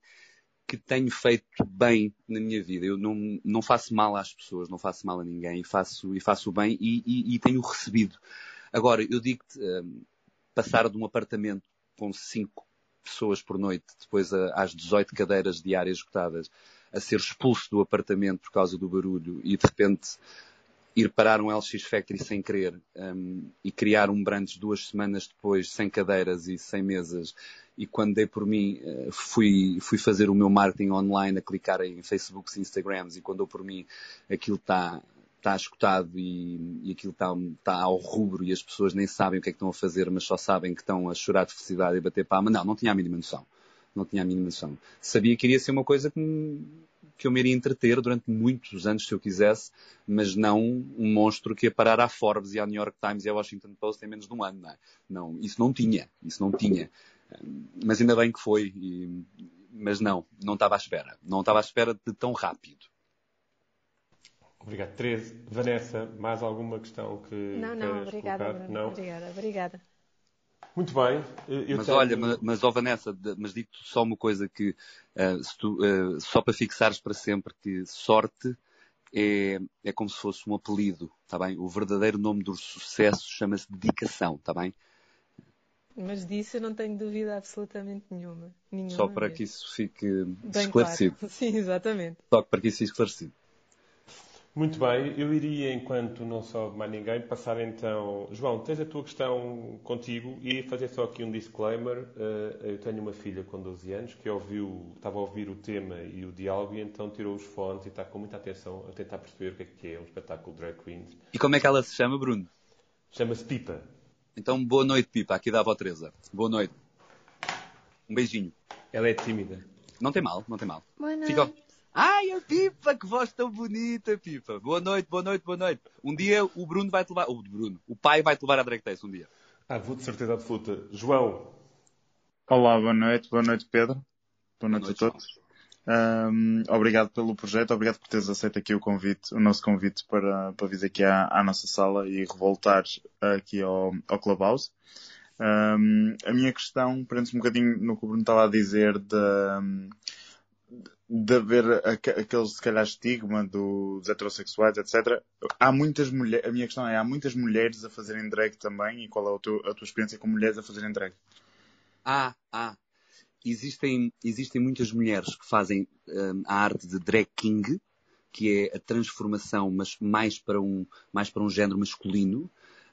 que tenho feito bem na minha vida. Eu não, não faço mal às pessoas, não faço mal a ninguém, e faço, e faço bem e, e, e tenho recebido. Agora, eu digo-te, um, passar de um apartamento com cinco pessoas por noite, depois a, às 18 cadeiras diárias esgotadas, a ser expulso do apartamento por causa do barulho e de repente ir parar um LX Factory sem querer um, e criar um brunch duas semanas depois, sem cadeiras e sem mesas. E quando dei por mim, uh, fui, fui fazer o meu marketing online, a clicar em Facebooks e Instagrams, e quando dou por mim, aquilo está está escutado e, e aquilo está, está ao rubro e as pessoas nem sabem o que é que estão a fazer, mas só sabem que estão a chorar de felicidade e bater palma. Não, não tinha a mínima noção. Não tinha a mínima noção. Sabia que iria ser uma coisa que que eu me iria entreter durante muitos anos se eu quisesse, mas não um monstro que ia parar à Forbes e à New York Times e à Washington Post em menos de um ano. Não, é? não isso não tinha. Isso não tinha. Mas ainda bem que foi. E, mas não, não estava à espera. Não estava à espera de tão rápido. Obrigado. Teresa, Vanessa, mais alguma questão que Não, não, obrigada, colocar? Bruno. Não? Obrigada, obrigada. Muito bem. Eu mas tenho... olha, mas, mas ó Vanessa, mas digo-te só uma coisa que, uh, tu, uh, só para fixares para sempre, que sorte é, é como se fosse um apelido, está bem? O verdadeiro nome do sucesso chama-se dedicação, está bem? Mas disso eu não tenho dúvida absolutamente nenhuma. nenhuma só para mesmo. que isso fique Bem esclarecido. Claro. Sim, exatamente. Só para que isso fique esclarecido. Muito bem, eu iria, enquanto não soube mais ninguém, passar então. João, tens a tua questão contigo e fazer só aqui um disclaimer. Eu tenho uma filha com 12 anos que ouviu, estava a ouvir o tema e o diálogo e então tirou os fones e está com muita atenção a tentar perceber o que é que é um espetáculo Drag Queens. E como é que ela se chama, Bruno? Chama-se Pipa. Então, boa noite, Pipa, aqui da avó Teresa. Boa noite. Um beijinho. Ela é tímida. Não tem mal, não tem mal. Boa noite. Fica, Ai, a Pipa, que voz tão bonita, Pipa. Boa noite, boa noite, boa noite. Um dia o Bruno vai te levar, o Bruno, o pai vai te levar à Drag um dia. Ah, vou de certeza absoluta. João. Olá, boa noite, boa noite Pedro. Boa noite, noite, a todos. Um, obrigado pelo projeto, obrigado por teres aceito aqui o convite, o nosso convite para, para vir aqui à, à nossa sala e revoltar aqui ao, ao Clubhouse. Um, a minha questão prende-se um bocadinho no que o Bruno estava a dizer de, de haver aquele, se calhar, estigma dos heterossexuais, etc. Há muitas mulheres, a minha questão é, há muitas mulheres a fazerem drag também e qual é a tua, a tua experiência com mulheres a fazerem drag? Ah, ah. Existem, existem muitas mulheres que fazem um, a arte de drag king, que é a transformação, mas mais para um, mais para um género masculino.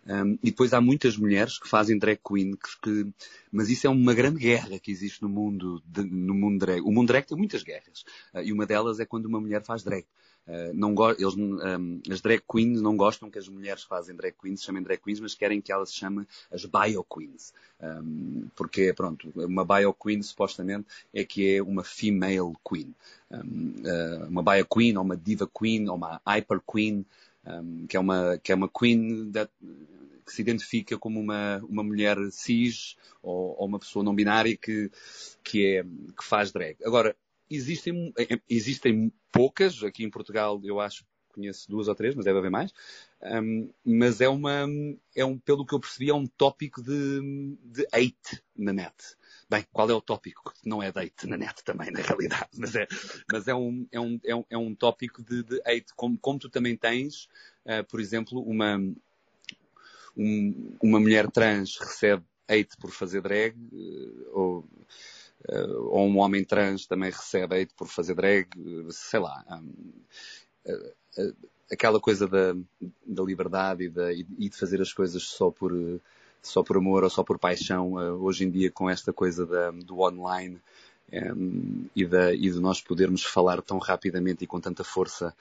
Um, e depois há muitas mulheres que fazem drag queen, que, que, mas isso é uma grande guerra que existe no mundo, de, no mundo drag. O mundo drag tem muitas guerras. Uh, e uma delas é quando uma mulher faz drag. Uh, não eles, um, as drag queens não gostam que as mulheres fazem drag queens se chamem drag queens, mas querem que elas se chamem as bio queens. Um, porque, pronto, uma bio queen supostamente é que é uma female queen. Uh, uma bio queen, ou uma diva queen, ou uma hyper queen, que, é uma, que é uma queen que se identifica como uma, uma mulher cis ou, ou uma pessoa não binária que, que, é, que faz drag. Agora, existem, existem poucas, aqui em Portugal eu acho conheço duas ou três, mas deve haver mais. Um, mas é uma, é um, pelo que eu percebi, é um tópico de, de hate na net. Bem, qual é o tópico? Não é date na net também, na realidade, mas é, mas é, um, é, um, é, um, é um tópico de, de hate. Como, como tu também tens, uh, por exemplo, uma, um, uma mulher trans recebe hate por fazer drag, uh, ou uh, ou um homem trans também recebe hate por fazer drag, sei lá. Um, aquela coisa da, da liberdade e, da, e, de fazer as coisas só por, só por amor ou só por paixão, hoje em dia com esta coisa da, do online um, e, da, e de nós podermos falar tão rapidamente e com tanta força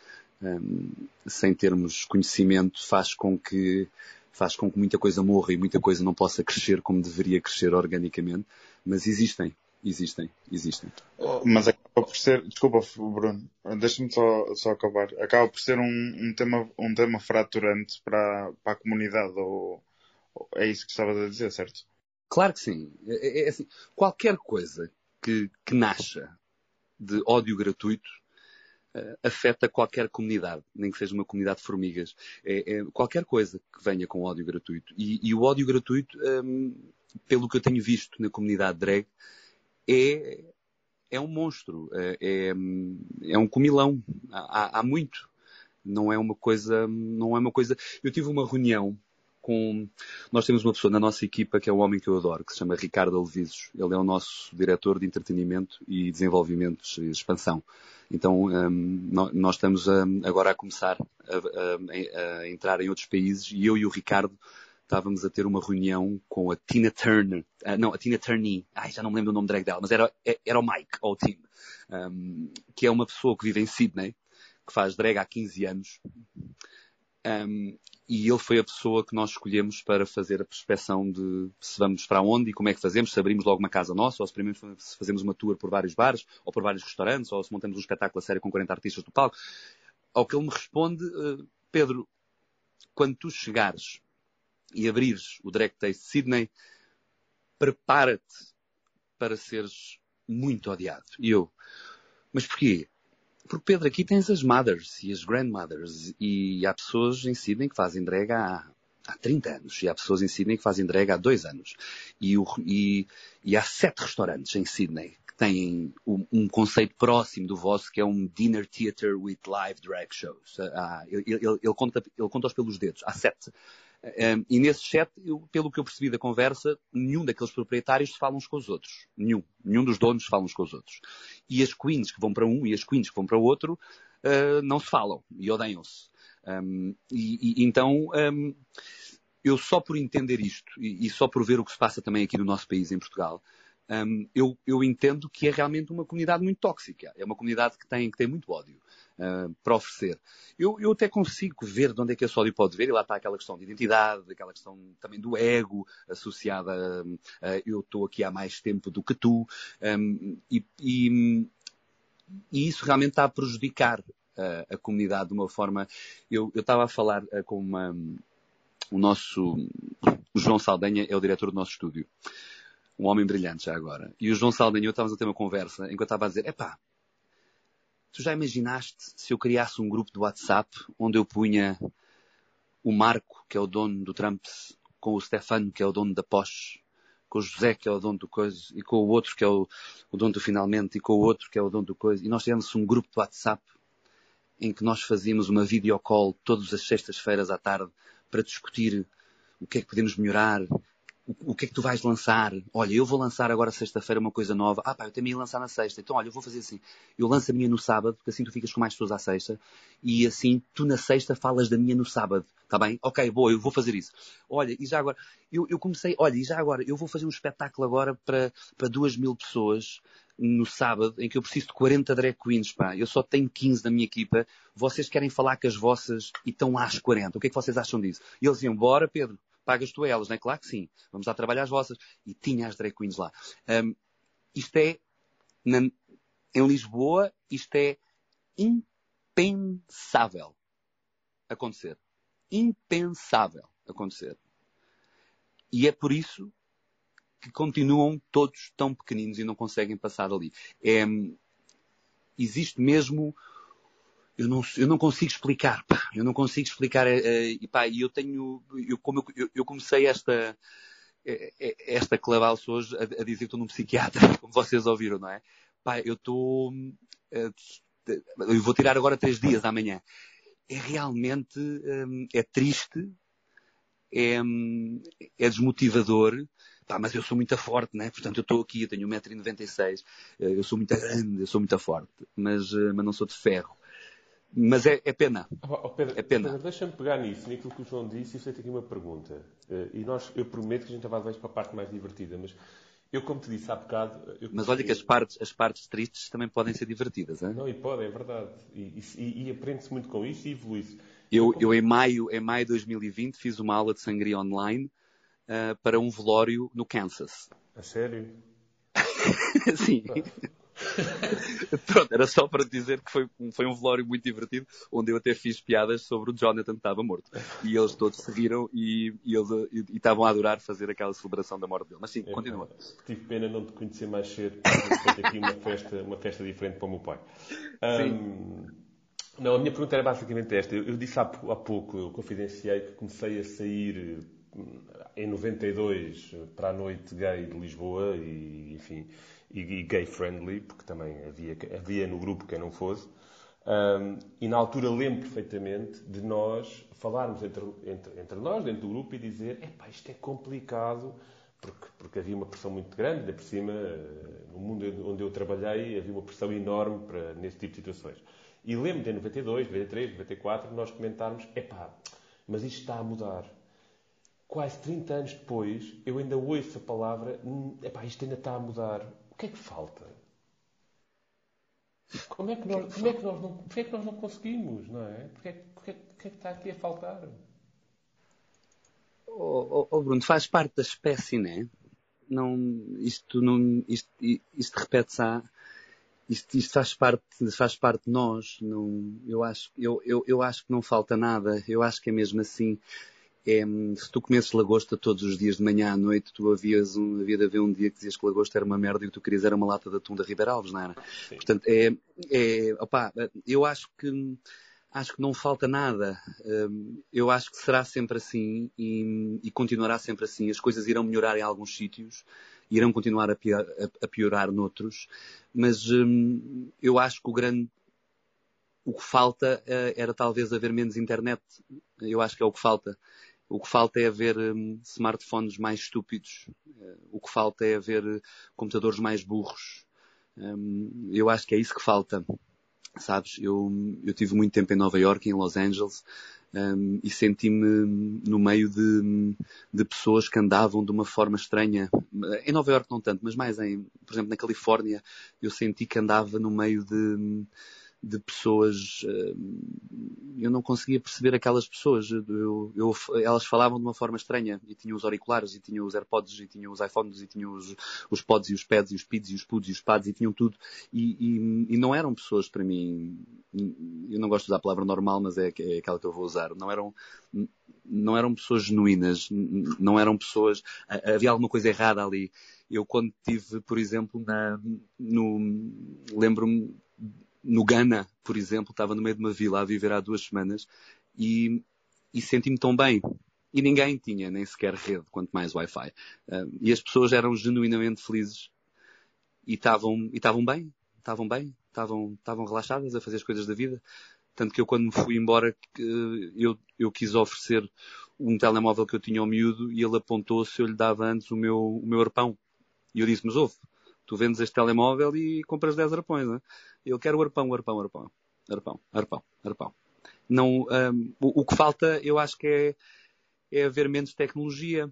um, sem termos conhecimento faz com que faz com que muita coisa morra e muita coisa não possa crescer como deveria crescer organicamente, mas existem Existem, existem. Mas acaba por ser, desculpa Bruno, deixa-me só, só acabar. Acaba por ser um, um, tema, um tema fraturante para, para a comunidade, ou, ou é isso que estavas a dizer, certo? Claro que sim. É, é, é assim, qualquer coisa que, que nasça de ódio gratuito uh, afeta qualquer comunidade, nem que seja uma comunidade de formigas. É, é qualquer coisa que venha com ódio gratuito. E, e o ódio gratuito, um, pelo que eu tenho visto na comunidade drag, é, é um monstro, é, é, é um comilão. Há, há, muito. Não é uma coisa, não é uma coisa. Eu tive uma reunião com, nós temos uma pessoa na nossa equipa que é um homem que eu adoro, que se chama Ricardo Alvisos. Ele é o nosso diretor de entretenimento e desenvolvimento e expansão. Então, um, nós estamos um, agora a começar a, a, a entrar em outros países e eu e o Ricardo estávamos a ter uma reunião com a Tina Turner, uh, não, a Tina Turney, ai, já não me lembro o nome drag dela, mas era, era o Mike, ou o Tim, um, que é uma pessoa que vive em Sydney, que faz drag há 15 anos, um, e ele foi a pessoa que nós escolhemos para fazer a prospeção de se vamos para onde e como é que fazemos, se abrimos logo uma casa nossa, ou se primeiro se fazemos uma tour por vários bares, ou por vários restaurantes, ou se montamos um espetáculo a sério com 40 artistas do palco. Ao que ele me responde, uh, Pedro, quando tu chegares e abrires o Drag Taste Sydney, prepara-te para seres muito odiado. E eu, mas porquê? Porque Pedro, aqui tens as mothers e as grandmothers e há pessoas em Sydney que fazem drag há, há 30 anos e há pessoas em Sydney que fazem drag há 2 anos. E, o, e, e há sete restaurantes em Sydney que têm um, um, conceito próximo do vosso que é um dinner theater with live drag shows. Ah, ele, ele, ele, conta, ele conta-os pelos dedos. Há sete. E nesse chat, eu, pelo que eu percebi da conversa, nenhum daqueles proprietários se fala uns com os outros. Nenhum. Nenhum dos donos se fala uns com os outros. E as queens que vão para um e as queens que vão para o outro uh, não se falam e odeiam-se. Um, e, e, então, um, eu só por entender isto e, e, só por ver o que se passa também aqui no nosso país, em Portugal, eu, eu, entendo que é realmente uma comunidade muito tóxica. É uma comunidade que tem, que tem muito ódio uh, para oferecer. Eu, eu, até consigo ver de onde é que esse ódio pode ver, e lá está aquela questão de identidade, aquela questão também do ego, associada a, a eu estou aqui há mais tempo do que tu, um, e, e e isso realmente está a prejudicar a, a comunidade de uma forma. Eu, eu estava a falar com uma, o nosso, o João Saldanha é o diretor do nosso estúdio. Um homem brilhante já agora. E o João Saldanha, eu estávamos a ter uma conversa enquanto estava a dizer, epá, tu já imaginaste se eu criasse um grupo de WhatsApp onde eu punha o Marco, que é o dono do Trumps, com o Stefano, que é o dono da Porsche, com o José, que é o dono do Coisa, e com o outro, que é o, o dono do Finalmente, e com o outro, que é o dono do Coisa. E nós tivemos um grupo de WhatsApp em que nós fazíamos uma videocall todas as sextas-feiras à tarde para discutir o que é que podemos melhorar, o, que é que tu vais lançar? Olha, eu vou lançar agora sexta-feira uma coisa nova. Ah pá, eu também ia lançar na sexta. Então olha, eu vou fazer assim. Eu lanço a minha no sábado, porque assim tu ficas com mais pessoas à sexta. E assim tu na sexta falas da minha no sábado. Tá bem? Ok, boa, eu vou fazer isso. Olha, e já agora, eu, eu comecei, olha, e já agora, eu vou fazer um espetáculo agora para, para duas mil pessoas no sábado, em que eu preciso de 40 drag queens, pá. Eu só tenho 15 na minha equipa. Vocês querem falar com as vossas e estão às 40. O que é que vocês acham disso? E eles diziam, bora, Pedro pagas tu elas, não é? Claro que sim. Vamos lá trabalhar as vossas. E tinha as drag queens lá. Um, isto é, na, em Lisboa, isto é impensável acontecer. Impensável acontecer. E é por isso que continuam todos tão pequeninos e não conseguem passar ali. É, existe mesmo eu não, eu não consigo explicar, pá. Eu não consigo explicar, uh, e pá, eu tenho, eu, como eu, eu comecei esta, eh, esta Clubhouse hoje a, a, dizer que estou num psiquiatra, como vocês ouviram, não é? Pá, eu estou, eu vou tirar agora três dias amanhã. É realmente, um, é triste, é, é desmotivador, pá, mas eu sou muito forte, né? Portanto, eu estou aqui, eu tenho 1,96m, eu sou muito grande, eu sou muito forte, mas, mas não sou de ferro. Mas é, é pena. Oh, Pedro, é pena. Deixa-me pegar nisso, naquilo que o João disse, e eu tenho aqui uma pergunta. Uh, e nós, eu prometo que a gente vai para a parte mais divertida, mas eu, como te disse há bocado. mas olha que as partes, as partes tristes também podem ser divertidas, hein? Não, e podem, é verdade. E, e, e aprende-se muito com isso e evolui-se. Eu, eu, em, maio, em maio de 2020, fiz uma aula de sangria online uh, para um velório no Kansas. A sério? Sim. Pronto, era só para dizer que foi, foi um velório muito divertido, onde eu até fiz piadas sobre o Jonathan que estava morto. E eles todos se riram e, e eles e, estavam a adorar fazer aquela celebração da morte dele. Mas sim, é, continua. Tive pena não te conhecer mais cedo, porque aqui uma festa, uma festa diferente para o meu pai. Um, não, a minha pergunta era basicamente esta. Eu, eu disse há, há pouco, eu confidenciei que comecei a sair hum, em 92 para a noite gay de Lisboa e, enfim, e, gay friendly, porque também havia, havia no grupo quem não fosse. Um, e na altura lembro perfeitamente de nós falarmos entre, entre, entre nós, dentro do grupo, e dizer: epá, isto é complicado, porque, porque havia uma pressão muito grande, ainda por cima, no mundo onde eu trabalhei, havia uma pressão enorme para, nesse tipo de situações. E lembro de em 92, 93, 94, nós comentarmos: epá, mas isto está a mudar. Quase 30 anos depois, eu ainda ouço a palavra: hum, epá, isto ainda está a mudar que é que falta? Como é que nós, como é que nós, não, porque é que nós não conseguimos, não é? Porque é, porque é, porque é que está aqui a faltar? Oh, oh, oh, Bruno, faz parte da espécie, não é? Não, isto, não, isto, isto repete-se há, isto, isto, faz parte, faz parte de nós. Não, eu, acho, eu, eu, eu acho que não falta nada. Eu acho que é mesmo assim é, se tu comesses lagosta todos os dias de manhã à noite, tu havias um, havia de haver um dia que dizias que lagosta era uma merda e o que tu querias era uma lata de atum da Ribeira Alves, não era? Sim. Portanto, é, é, opa, eu acho que, acho que não falta nada. Hum, eu acho que será sempre assim e, e continuará sempre assim. As coisas irão melhorar em alguns sítios, irão continuar a piorar, a, a piorar noutros, mas hum, eu acho que o grande o que falta uh, era talvez haver menos internet. Eu acho que é o que falta. O que falta é haver um, smartphones mais estúpidos. Uh, o que falta é haver uh, computadores mais burros. Um, eu acho que é isso que falta. Sabes, eu, eu tive muito tempo em Nova York, em Los Angeles, um, e senti-me no meio de, de, pessoas que andavam de uma forma estranha. Em Nova York não tanto, mas mais em, por exemplo, na Califórnia, eu senti que andava no meio de, de pessoas. Eu não conseguia perceber aquelas pessoas. Eu, eu, elas falavam de uma forma estranha e tinham os auriculares e tinham os AirPods e tinham os iPhones e tinham os, os pods e os pads e os pids e os puds e os pads e tinham tudo. E, e, e, não eram pessoas para mim. Eu não gosto de usar a palavra normal, mas é, é aquela que eu vou usar. Não eram, não eram pessoas genuínas. Não eram pessoas. Havia alguma coisa errada ali. Eu quando tive, por exemplo, na, no, lembro-me no Ghana, por exemplo, estava no meio de uma vila a viver há duas semanas e, e senti-me tão bem. E ninguém tinha nem sequer rede, quanto mais Wi-Fi. Uh, e as pessoas eram genuinamente felizes e estavam, e estavam bem, estavam bem, estavam, estavam relaxadas a fazer as coisas da vida. Tanto que eu quando me fui embora, eu, eu quis oferecer um telemóvel que eu tinha ao miúdo e ele apontou se eu lhe dava antes o meu, o meu arpão. E eu disse, mas ouve, tu vendes este telemóvel e compras 10 arpões, né? Eu quero arpão, arpão, arpão. Arpão, arpão, arpão. Não, um, o, o, que falta, eu acho que é, é haver menos tecnologia.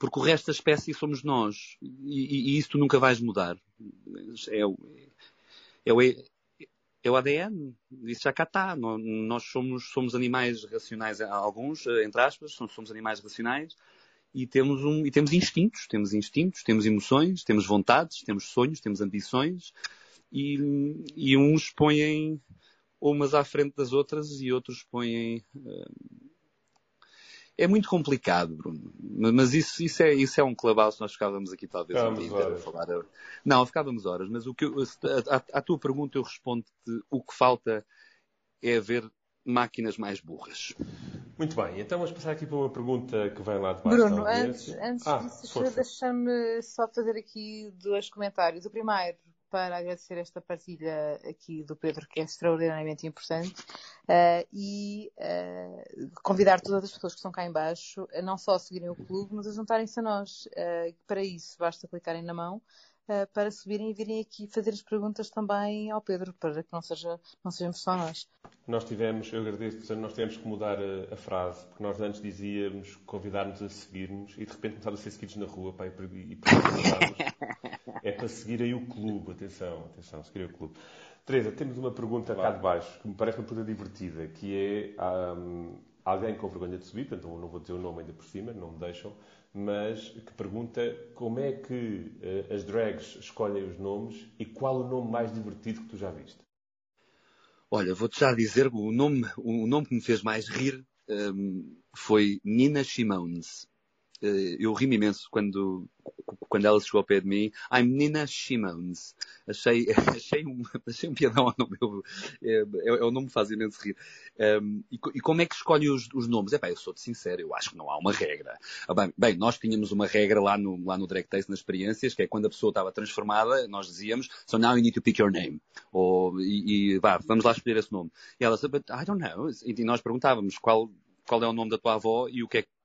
Porque o resto da espécie somos nós. E, e, e isso tu nunca vais mudar. É, é, o, é o ADN. Isso já cá está. Nós somos, somos animais racionais, alguns, entre aspas, somos animais racionais e temos, um, e temos instintos, temos instintos, temos emoções, temos vontades, temos sonhos, temos ambições e, e uns põem umas à frente das outras e outros põem. Uh, é muito complicado, Bruno. Mas isso, isso, é, isso é um clubhouse, nós ficávamos aqui talvez a falar. Não, ficávamos horas, mas o que eu, a, a, tua pergunta eu respondo-te, o que falta é haver máquinas mais burras. Muito bem, então vamos passar aqui para uma pergunta que vem lá de baixo. Bruno, antes, antes ah, disso, deixa-me só fazer aqui dois comentários. O primeiro, para agradecer esta partilha aqui do Pedro, que é extraordinariamente importante, uh, e uh, convidar todas as pessoas que estão cá em baixo a não só seguirem o clube, mas a juntarem-se a nós. Uh, para isso, basta clicarem na mão uh, para subirem e virem aqui fazer as perguntas também ao Pedro, para que não, seja, não sejamos só nós. Nós tivemos, eu agradeço, nós tivemos que mudar a, a frase, porque nós antes dizíamos convidar-nos a seguir-nos e de repente começámos a ser seguidos na rua pá, e, e, e É para seguirem o clube, atenção, atenção, seguirem o clube. Teresa, temos uma pergunta claro. cá de baixo, que me parece uma pergunta divertida, que é um, alguém com vergonha de subir, portanto não vou dizer o nome ainda por cima, não me deixam, mas que pergunta como é que uh, as drags escolhem os nomes e qual o nome mais divertido que tu já viste? Olha, vou-te já dizer, o nome, o nome que me fez mais rir um, ehm, foi Nina Shimones. Uh, eu ri-me imenso quando, quando ela chegou ao pé de mim, I'm Nina Shimons. Achei, achei, um, achei um piadão ao nome. Eu, é, é, é, o nome que faz imenso rir. Um, e, e, como é que escolhe os, os nomes? É bem, eu sou-te sincero, eu acho que não há uma regra. Ah, bem, bem, nós tínhamos uma regra lá no, lá no Direct Taste, nas experiências, que é quando a pessoa estava transformada, nós dizíamos, so now you need to pick your name. Ou, e, e vá, vamos lá escolher esse nome. E ela disse, but I don't know. E nós perguntávamos qual, qual é o nome da tua avó e o que é que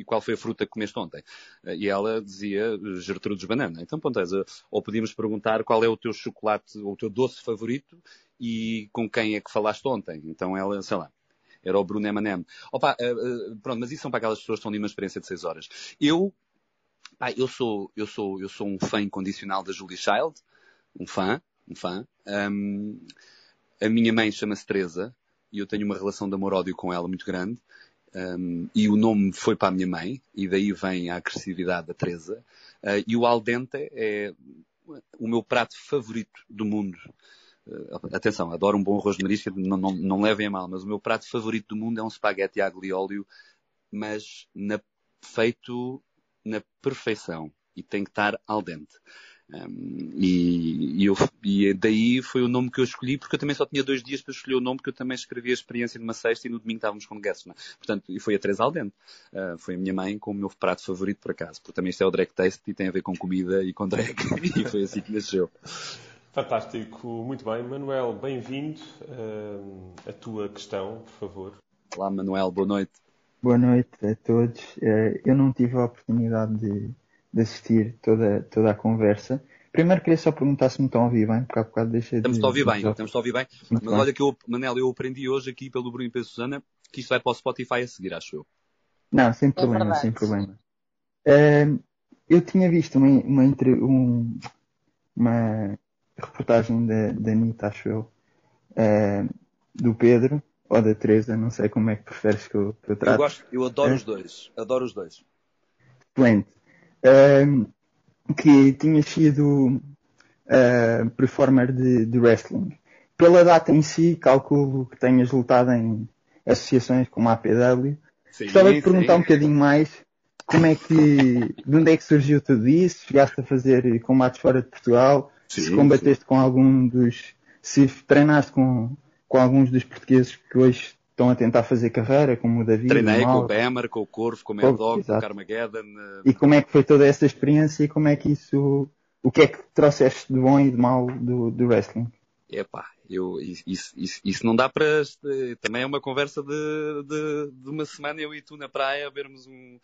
e qual foi a fruta que comeste ontem? Eh, e ela dizia Gertrudes Banana. Então, pronto, ou podíamos perguntar qual é o teu chocolate ou o teu doce favorito e com quem é que falaste ontem. Então ela, sei lá, era o Bruno Emanem. Opa, uh, uh, pronto, mas isso são para aquelas pessoas que estão ali uma experiência de seis horas. Eu, pá, eu sou, eu sou, eu sou um fã incondicional da Julie Child. Um fã, um fã. Um, a minha mãe chama-se Teresa e eu tenho uma relação de amor-ódio com ela muito grande. Um, e o nome foi para a minha mãe, e daí vem a agressividade da Teresa. Uh, e o al dente é o meu prato favorito do mundo. Uh, atenção, adoro um bom arroz de marisco, não, não, não levem a mal, mas o meu prato favorito do mundo é um espaguete aglio e óleo, mas na, feito na perfeição. E tem que estar al dente. Um, e, e, eu, e, daí foi o nome que eu escolhi, porque eu também só tinha dois dias para escolher o nome, porque eu também escrevi a experiência numa sexta e no domingo estávamos com guests. Né? Portanto, e foi a Teresa Aldente. Uh, foi a minha mãe com o meu prato favorito, por acaso. Porque também isto é o drag taste e tem a ver com comida e com drag. e foi assim que nasceu. Fantástico, muito bem. Manuel, bem-vindo. Uh, a tua questão, por favor. Olá, Manuel, boa noite. Boa noite a todos. Uh, eu não tive a oportunidade de de assistir toda, toda a conversa. Primeiro queria só perguntar se me estão a ouvir bem, porque há bocado deixei Estamos de... a ouvir bem, estamos a ouvir bem. Muito Mas bem. olha que eu, Manel, eu aprendi hoje aqui pelo Bruno e pela Susana que isto vai para o Spotify a seguir, acho eu. Não, sem é problema, é sem problema. Uh, eu tinha visto uma, uma, um, uma reportagem da, da Anitta, acho eu, uh, do Pedro ou da Teresa, não sei como é que preferes que eu, que eu trate. Eu gosto, eu adoro é. os dois, adoro os dois. Excelente. Uh, que tinha sido uh, performer de, de, wrestling. Pela data em si, calculo que tenhas lutado em associações como a APW. Sim, Gostava de perguntar um bocadinho mais como é que, de onde é que surgiu tudo isso? Chegaste a fazer combates fora de Portugal? Sim, se combateste sim. com algum dos, se treinaste com, com alguns dos portugueses que hoje estão a tentar fazer carreira, como o David. Treinei o com o Bemer, com o Corvo, com o Mad Dog, com o Carmageddon. E como é que foi toda essa experiência e como é que isso, o que é que trouxeste de bom e de mau do, do wrestling? Epá, eu, isso, isso, isso não dá para. Também é uma conversa de, de, de uma semana eu e tu na praia a vermos um,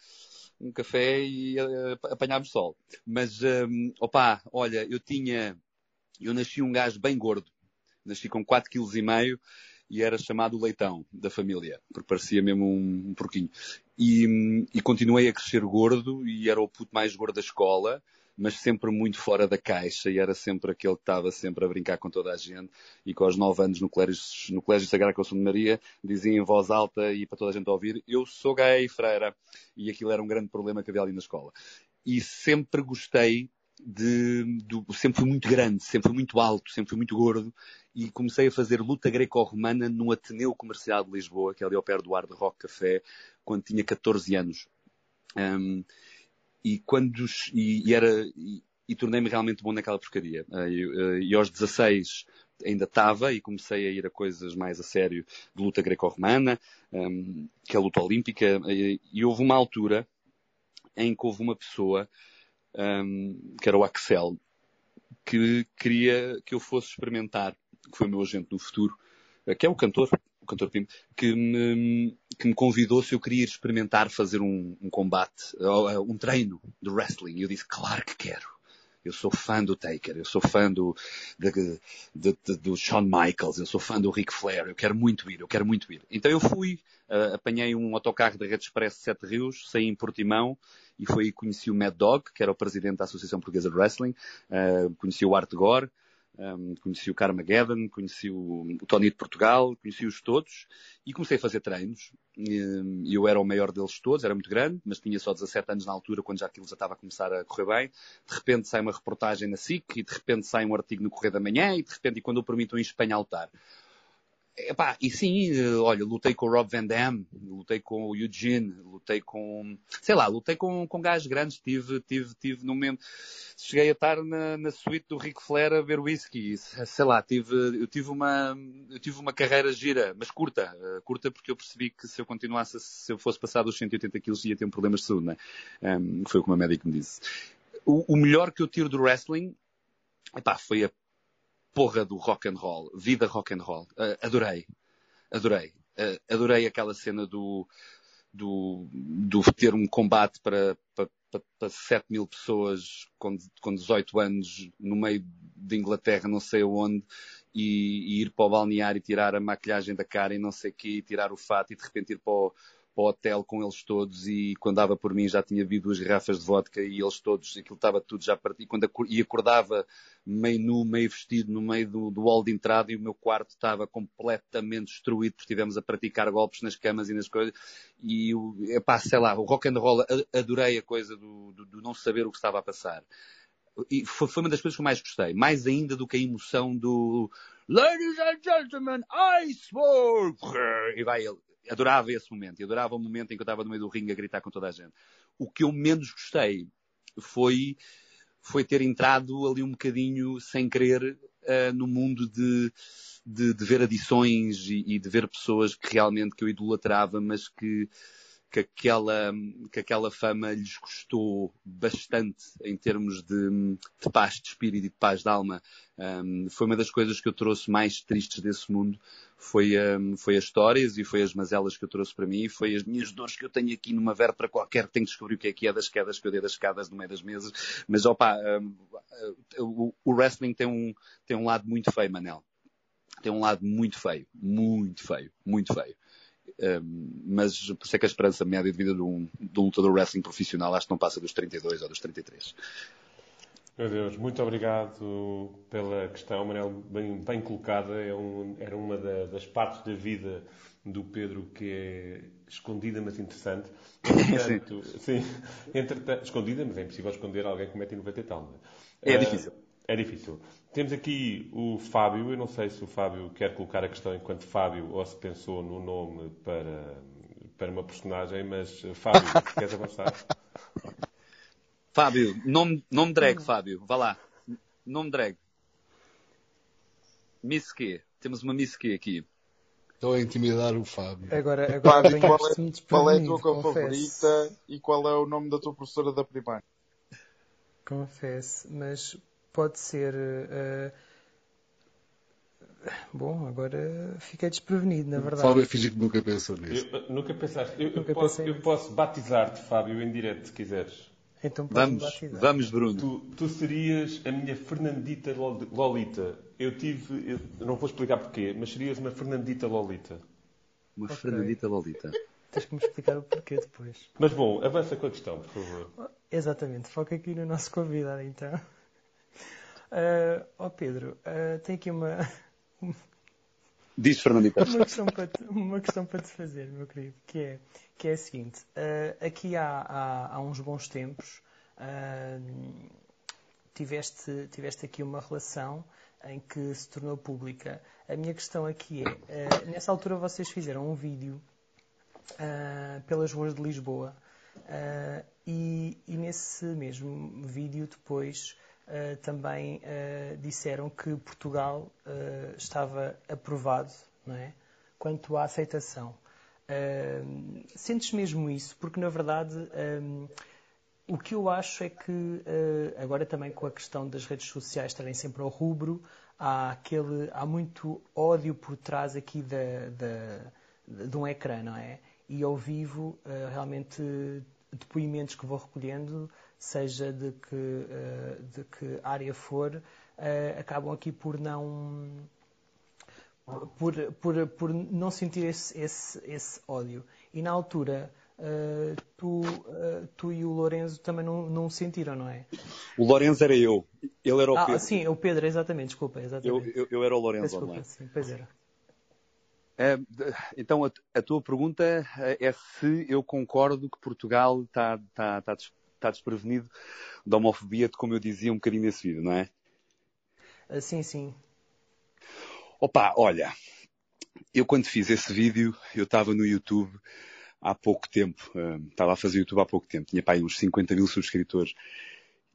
um café e uh, apanharmos sol. Mas, um, opá, olha, eu tinha. Eu nasci um gajo bem gordo. Nasci com 4,5 kg e era chamado leitão da família, porque parecia mesmo um, um porquinho. E, e continuei a crescer gordo e era o puto mais gordo da escola mas sempre muito fora da caixa e era sempre aquele que estava sempre a brincar com toda a gente e com os nove anos no colégio, no colégio Sagrado Coração de Maria dizia em voz alta e para toda a gente ouvir, eu sou gay, freira. E aquilo era um grande problema que havia ali na escola. E sempre gostei de, sempre fui muito grande, sempre fui muito alto, sempre fui muito gordo e comecei a fazer luta greco-romana no Ateneu Comercial de Lisboa, que é ali ao pé do Hard Rock Café, quando tinha 14 anos. Um, e quando e, e era e, e tornei-me realmente bom naquela porcaria. Uh, e, uh, e aos 16 ainda estava e comecei a ir a coisas mais a sério de luta greco-romana, um, que é a luta olímpica, e, e, houve uma altura em que houve uma pessoa, um, que era o Axel, que queria que eu fosse experimentar, que foi o meu agente no futuro, que é o cantor, o cantor Pim, que me, que me convidou se eu queria experimentar fazer um, um combate, um treino de wrestling. E eu disse, claro que quero. Eu sou fã do Taker, eu sou fã do, de, de, de, do Shawn Michaels, eu sou fã do Ric Flair, eu quero muito ir, eu quero muito ir. Então eu fui, uh, apanhei um autocarro da Rede Express de Sete Rios, saí em Portimão e foi aí que conheci o Mad Dog, que era o presidente da Associação Portuguesa de Wrestling, uh, conheci o Art Gore, um, conheci o Carmageddon, conheci o, o Tony de Portugal, conheci-os todos e comecei a fazer treinos. E eu era o maior deles todos, era muito grande, mas tinha só 17 anos na altura, quando já aquilo já estava a começar a correr bem. De repente sai uma reportagem na SIC, e de repente sai um artigo no Correio da Manhã, e de repente, e quando eu permito em Espanha altar. Epá, e sim, olha, lutei com o Rob Van Dam, lutei com o Eugene, lutei com, sei lá, lutei com, com gajos grandes, tive, tive, tive no momento, cheguei a estar na, na suíte do Ric Flair a ver whisky, sei lá, tive, eu tive uma, eu tive uma carreira gira, mas curta, uh, curta porque eu percebi que se eu continuasse, se eu fosse passar dos 180 quilos ia ter um problemas de saúde, né? Um, foi o que o meu médico me disse. O, o melhor que eu tiro do wrestling, epá, foi a porra do rock and roll, vida rock and roll. Uh, adorei, adorei, uh, adorei aquela cena do, do, do ter um combate para, para, para 7 mil pessoas com, com 18 anos no meio de Inglaterra, não sei onde, e, e, ir para o balneário e tirar a maquilhagem da cara e não sei o quê, tirar o fato e de repente ir para o, para o hotel com eles todos e quando dava por mim já tinha havido duas garrafas de vodka e eles todos, aquilo estava tudo já partido. E, quando, e acordava meio nu, meio vestido no meio do, do hall de entrada e o meu quarto estava completamente destruído porque estivemos a praticar golpes nas camas e nas coisas. E, epá, sei lá, o rock and roll, adorei a coisa do, do, do não saber o que estava a passar. E foi, foi uma das coisas que eu mais gostei. Mais ainda do que a emoção do Ladies and Gentlemen, Iceberg! E vai ele adorava esse momento. Adorava o momento em que eu estava no meio do ringue a gritar com toda a gente. O que eu menos gostei foi, foi ter entrado ali um bocadinho sem querer uh, no mundo de, de, de ver adições e, e, de ver pessoas que realmente que eu idolatrava, mas que que aquela, que aquela fama lhes custou bastante em termos de, de paz de espírito e de paz de alma. Um, foi uma das coisas que eu trouxe mais tristes desse mundo. Foi, um, foi as histórias e foi as mazelas que eu trouxe para mim e foi as minhas dores que eu tenho aqui numa para qualquer que tenho que descobrir o que é que é das quedas que eu dei das escadas no meio das mesas. Mas opa, um, o, o wrestling tem um, tem um lado muito feio, Manel. Tem um lado muito feio. Muito feio. Muito feio mas por isso é que a esperança média de vida de um, de um lutador wrestling profissional acho que não passa dos 32 ou dos 33. Meu Deus, muito obrigado pela questão, Manel, bem, bem colocada. É um, era uma da, das partes da vida do Pedro que é escondida, mas interessante. Entretanto, sim. sim entretanto, escondida, mas é impossível esconder alguém que mete 90 e tal. É, é difícil. É difícil. Temos aqui o Fábio. Eu não sei se o Fábio quer colocar a questão enquanto Fábio ou se pensou no nome para, para uma personagem, mas Fábio, queres avançar? Fábio, nome, nome drag, Fábio. Vá lá. Nome drag. Miss Q. Temos uma Miss Q aqui. Estou a intimidar o Fábio. Agora, agora Fábio, qual, é, qual é a tua cor favorita e qual é o nome da tua professora da primária? Confesso, mas pode ser. Uh... Bom, agora fiquei desprevenido, na verdade. Fábio finge que nunca pensou nisso. Nunca pensaste. Eu, nunca eu posso, eu posso batizar-te, Fábio, em direto, se quiseres. Então vamos, vamos, Bruno. Tu, tu, serias a minha Fernandita Lolita. Eu tive, eu não vou explicar porquê, mas serias uma Fernandita Lolita. Uma okay. Fernandita Lolita. Tens que me explicar o porquê depois. Mas bom, avança com a questão, por favor. Exatamente, foca aqui no nosso convidado então. Uh, oh Pedro, uh, tem aqui uma. Diz, Fernandita. Uma questão, para te, uma questão para te fazer, meu querido, que é, que é a seguinte. Uh, aqui há, há, há, uns bons tempos uh, tiveste, tiveste aqui uma relação em que se tornou pública. A minha questão aqui é, uh, nessa altura vocês fizeram um vídeo pelas ruas de Lisboa e, e, nesse mesmo vídeo depois uh, também uh, disseram que Portugal uh, estava aprovado não é? quanto à aceitação. sentes mesmo isso? Porque, na verdade, um, o que eu acho é que, agora também com a questão das redes sociais estarem sempre ao rubro, há, aquele, há muito ódio por trás aqui de um ecrã, não é? E ao vivo, realmente, depoimentos que vou recolhendo seja de que, uh, de que área for, uh, acabam aqui por não por, por, por não sentir esse, esse, esse ódio. E na altura, uh, tu, tu e o Lourenço também não, não sentiram, não é? O Lourenço era eu, ele era o ah, Pedro. Sim, o Pedro, exatamente, desculpa. Exatamente. Eu, eu, eu era o Lourenço desculpa, online. Sim, pois era. Então, a, tua pergunta é se eu concordo que Portugal está, está, está está desprevenido da homofobia, como eu dizia um bocadinho nesse vídeo, não é? Ah, sim, sim. Opa, olha, eu quando fiz esse vídeo, eu estava no YouTube há pouco tempo, estava a fazer YouTube há pouco tempo, tinha pai uns 50 mil subscritores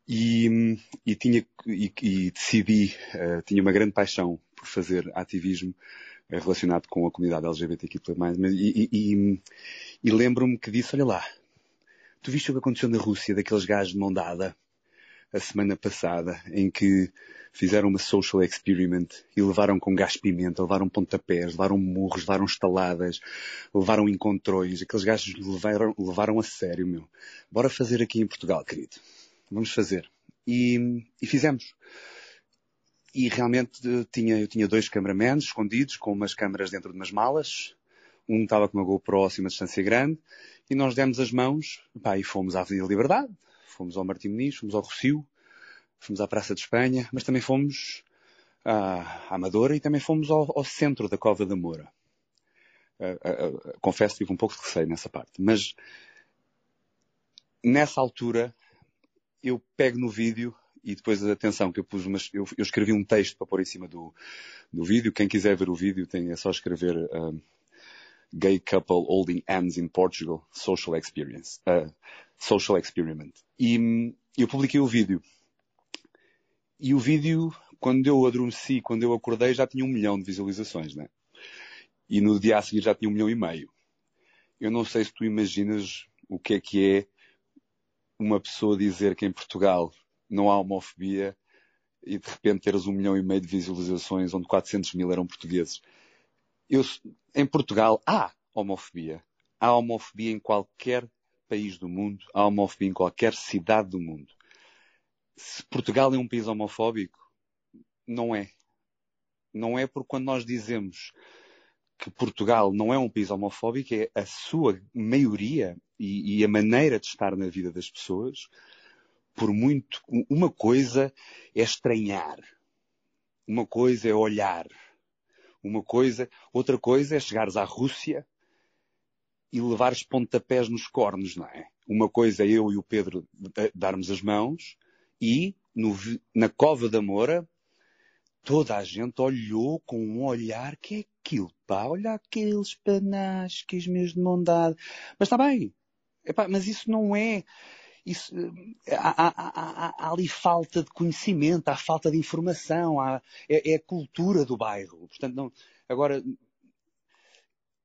e, e tinha e, e decidi, uh, tinha uma grande paixão por fazer ativismo relacionado com a comunidade LGBTQ+, e, e, e lembro-me que disse, olha lá, Tu viste o que aconteceu na Rússia, daqueles gajos de mão dada, a semana passada, em que fizeram uma social experiment e levaram com gás pimenta, levaram pontapés, levaram murros, levaram estaladas, levaram encontrões. Aqueles gajos levaram, levaram a sério, meu. Bora fazer aqui em Portugal, querido. Vamos fazer. E, e fizemos. E realmente eh, tinha, eu tinha dois cameramans escondidos com umas câmaras dentro de umas malas. Um estava com uma GoPro a uma distância grande e nós demos as mãos pá, e fomos à Avenida Liberdade, fomos ao Martim Muniz, fomos ao Rocio, fomos à Praça de Espanha, mas também fomos à Amadora e também fomos ao, ao centro da Cova da Moura. Uh, uh, uh, confesso que tive um pouco de receio nessa parte, mas nessa altura eu pego no vídeo e depois atenção que eu pus umas, eu, eu, escrevi um texto para pôr em cima do, do vídeo. Quem quiser ver o vídeo tem, é só escrever gay couple holding hands in Portugal, social experience, uh, social experiment. E eu publiquei o vídeo. E o vídeo, quando eu adormeci, quando eu acordei, já tinha um milhão de visualizações, né? E no dia a seguir já tinha um milhão e meio. Eu não sei se tu imaginas o que é que é uma pessoa dizer que em Portugal não há homofobia e de repente teres um milhão e meio de visualizações onde 400 mil eram portugueses. Eu, em Portugal há homofobia. Há homofobia em qualquer país do mundo, há homofobia em qualquer cidade do mundo. Se Portugal é um país homofóbico, não é. Não é porque quando nós dizemos que Portugal não é um país homofóbico, é a sua maioria e, e, a maneira de estar na vida das pessoas, por muito, uma coisa é estranhar, uma coisa é olhar, uma coisa, outra coisa é chegares à Rússia e levares pontapés nos cornos, não é? Uma coisa é eu e o Pedro darmos as mãos e no, na Cova da Moura toda a gente olhou com um olhar que é aquilo, pá, olha aqueles panasques meus de mão dada. Mas está bem. Epá, mas isso não é, isso, há, há, há, há, ali falta de conhecimento, há falta de informação, é, é, a cultura do bairro. Portanto, não, agora,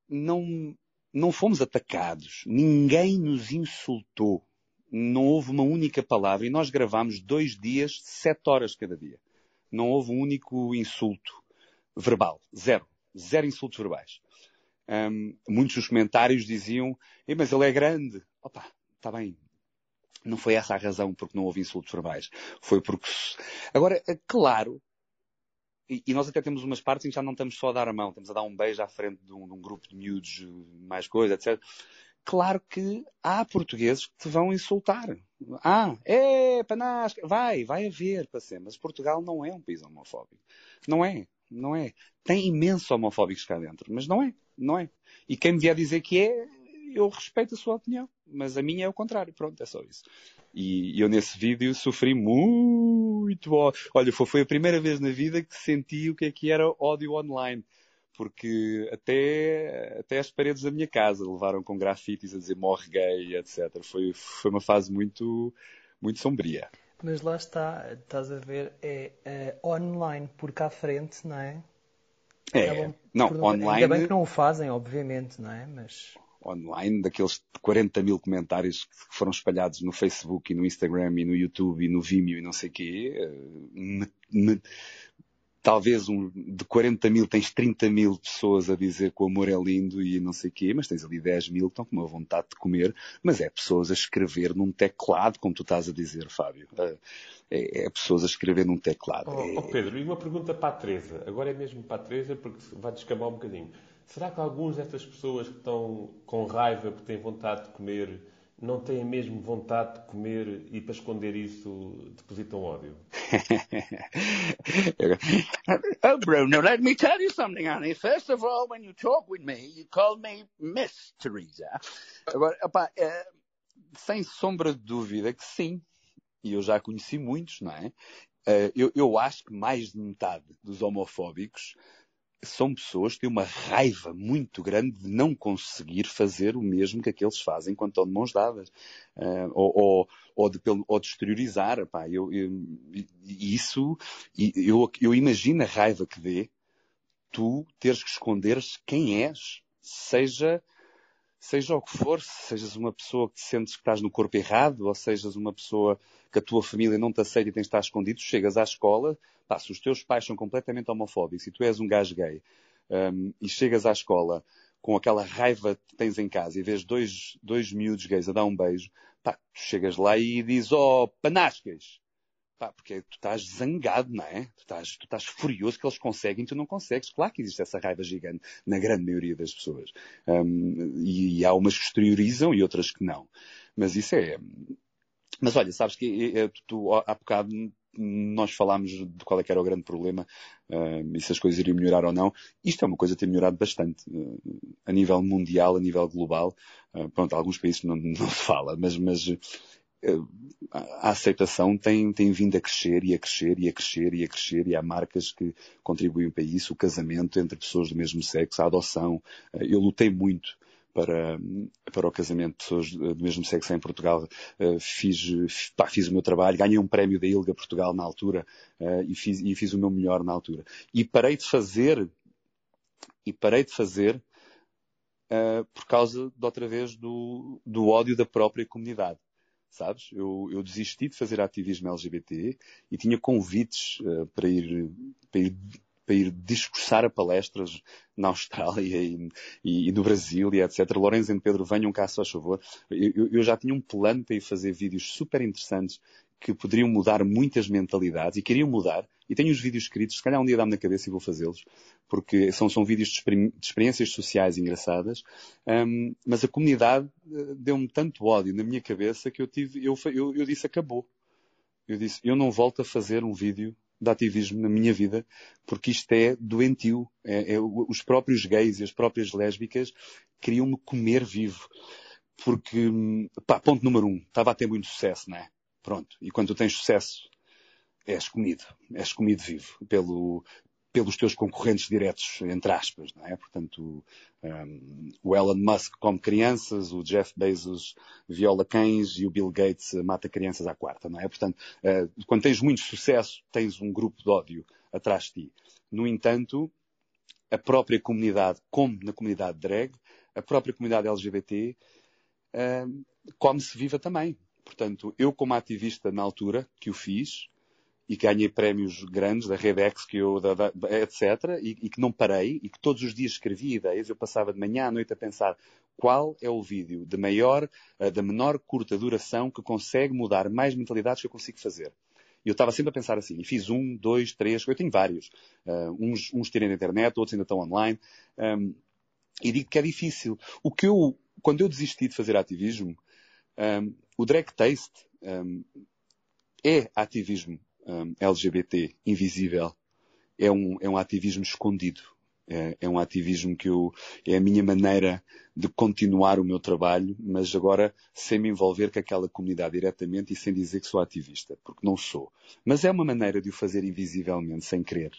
não, não fomos atacados, ninguém nos insultou, não houve uma única palavra e nós gravámos dois dias, sete horas cada dia. Não houve um único insulto verbal, zero, zero insultos verbais. Um, muitos dos comentários diziam, mas ele é grande. Opa, está bem, não foi essa a razão porque não houve insultos verbais. Foi porque. Agora, é claro, e, nós até temos umas partes em que já não estamos só a dar a mão, estamos a dar um beijo à frente de um, de um grupo de miúdos, mais coisa, etc. Claro que há portugueses que te vão insultar. Ah, é, panasca, vai, vai haver, para ser. Mas Portugal não é um país homofóbico. Não é, não é. Tem imensos homofóbicos cá dentro, mas não é, não é. E quem me vier dizer que é, eu respeito a sua opinião, mas a minha é o contrário. Pronto, é só isso. E eu nesse vídeo sofri muito ódio. Olha, foi a primeira vez na vida que senti o que é que era ódio online. Porque até, até as paredes da minha casa levaram com grafites a dizer morre gay, etc. Foi, foi uma fase muito, muito sombria. Mas lá está, estás a ver, é, é online por cá frente, não é? É, não, online... Ainda bem que não o fazem, obviamente, não é? Mas online, daqueles 40 mil comentários que foram espalhados no Facebook e no Instagram e no YouTube e no Vimeo e não sei o quê, eh, me, me, talvez um, de 40 mil tens 30 mil pessoas a dizer que o amor é lindo e não sei o quê, mas tens ali 10 mil que estão com uma vontade de comer, mas é pessoas a escrever num teclado, como tu estás a dizer, Fábio. Eh, é, é pessoas a escrever num teclado. Oh, é... oh Pedro, e uma pergunta para a Teresa. Agora é mesmo para a Teresa, porque vai descambar um bocadinho. Será que alguns destas pessoas que estão com raiva porque têm vontade de comer não têm mesmo vontade de comer e para esconder isso depositam ódio? oh, Bruno, let me tell you something, honey. First of all, when you talk with me, you call me Miss Teresa. Agora, opa, é, sem sombra de dúvida que sim. E eu já conheci muitos, não é? Uh, eu, eu acho que mais de metade dos homofóbicos são pessoas que têm uma raiva muito grande de não conseguir fazer o mesmo que aqueles fazem quando estão de mãos dadas. Uh, ou, ou, ou, de, ou de exteriorizar. Pá, eu, eu, isso, eu, eu imagino a raiva que dê tu teres que esconderes quem és, seja seja o que for, sejas uma pessoa que sentes que estás no corpo errado, ou sejas uma pessoa que a tua família não te aceita e tens de estar escondido, chegas à escola, pá, se os teus pais são completamente homofóbicos e tu és um gajo gay, um, e chegas à escola com aquela raiva que tens em casa e vês dois, dois miúdos gays a dar um beijo, pá, tu chegas lá e dizes, oh, panascas, Pá, porque tu estás zangado, não é? Tu estás, tu estás furioso que eles conseguem e tu não consegues. Claro que existe essa raiva gigante na grande maioria das pessoas. Um, e, e, há umas que exteriorizam e outras que não. Mas isso é. Mas olha, sabes que é, tu, há bocado nós falámos de qual é que era o grande problema uh, e se as coisas iriam melhorar ou não. Isto é uma coisa que tem melhorado bastante uh, a nível mundial, a nível global. Uh, pronto, alguns países não, não se fala, mas, mas a aceitação tem, tem vindo a crescer e a crescer e a crescer e a crescer e há marcas que contribuem para isso, o casamento entre pessoas do mesmo sexo, a adoção. Eu lutei muito para, para o casamento de pessoas do mesmo sexo em Portugal. Fiz, pá, fiz o meu trabalho, ganhei um prémio da ILGA Portugal na altura e fiz, e fiz o meu melhor na altura. E parei de fazer, e parei de fazer por causa, de outra vez, do, do ódio da própria comunidade sabes? Eu, eu desisti de fazer ativismo LGBT e tinha convites uh, para, ir, para, ir, para ir discursar a palestras na Austrália e, e, e no Brasil e etc. Lourenço e Pedro, venham cá, se faz favor. Eu, eu, já tinha um plano para ir fazer vídeos super interessantes que poderiam mudar muitas mentalidades e queriam mudar. E tenho os vídeos escritos, se calhar um dia dá-me na cabeça e vou fazê-los, porque são, são vídeos de, de experiências sociais engraçadas. Um, mas a comunidade eh, deu-me tanto ódio na minha cabeça que eu tive, eu, eu, eu disse acabou. Eu disse, eu não volto a fazer um vídeo de ativismo na minha vida, porque isto é doentio. É, é, os próprios gays e as próprias lésbicas queriam-me comer vivo. Porque, pá, ponto número um, estava a ter muito sucesso, não é? Pronto. E quando tu tens sucesso, és comido. És comido vivo pelo, pelos teus concorrentes diretos, entre aspas, não é? Portanto, um, o Elon Musk come crianças, o Jeff Bezos viola cães e o Bill Gates mata crianças à quarta, não é? Portanto, uh, quando tens muito sucesso, tens um grupo de ódio atrás de ti. No entanto, a própria comunidade, como na comunidade drag, a própria comunidade LGBT, uh, come-se viva também. Portanto, eu como ativista na altura que o fiz, e ganhei prémios grandes da Redex, que eu, da, da, etc., e, e, que não parei, e que todos os dias escrevia ideias, eu passava de manhã à noite a pensar qual é o vídeo de maior, uh, da menor curta duração que consegue mudar mais mentalidades que eu consigo fazer. E eu estava sempre a pensar assim, e fiz um, dois, três, eu tenho vários. Uh, uns, uns tirem da internet, outros ainda estão online. Um, e digo que é difícil. O que eu, quando eu desisti de fazer ativismo, um, o Drag Taste um, é ativismo um, LGBT invisível é um, é um ativismo escondido. É, é, um ativismo que eu, é a minha maneira de continuar o meu trabalho, mas agora sem me envolver com aquela comunidade diretamente e sem dizer que sou ativista, porque não sou. Mas é uma maneira de o fazer invisivelmente, sem querer.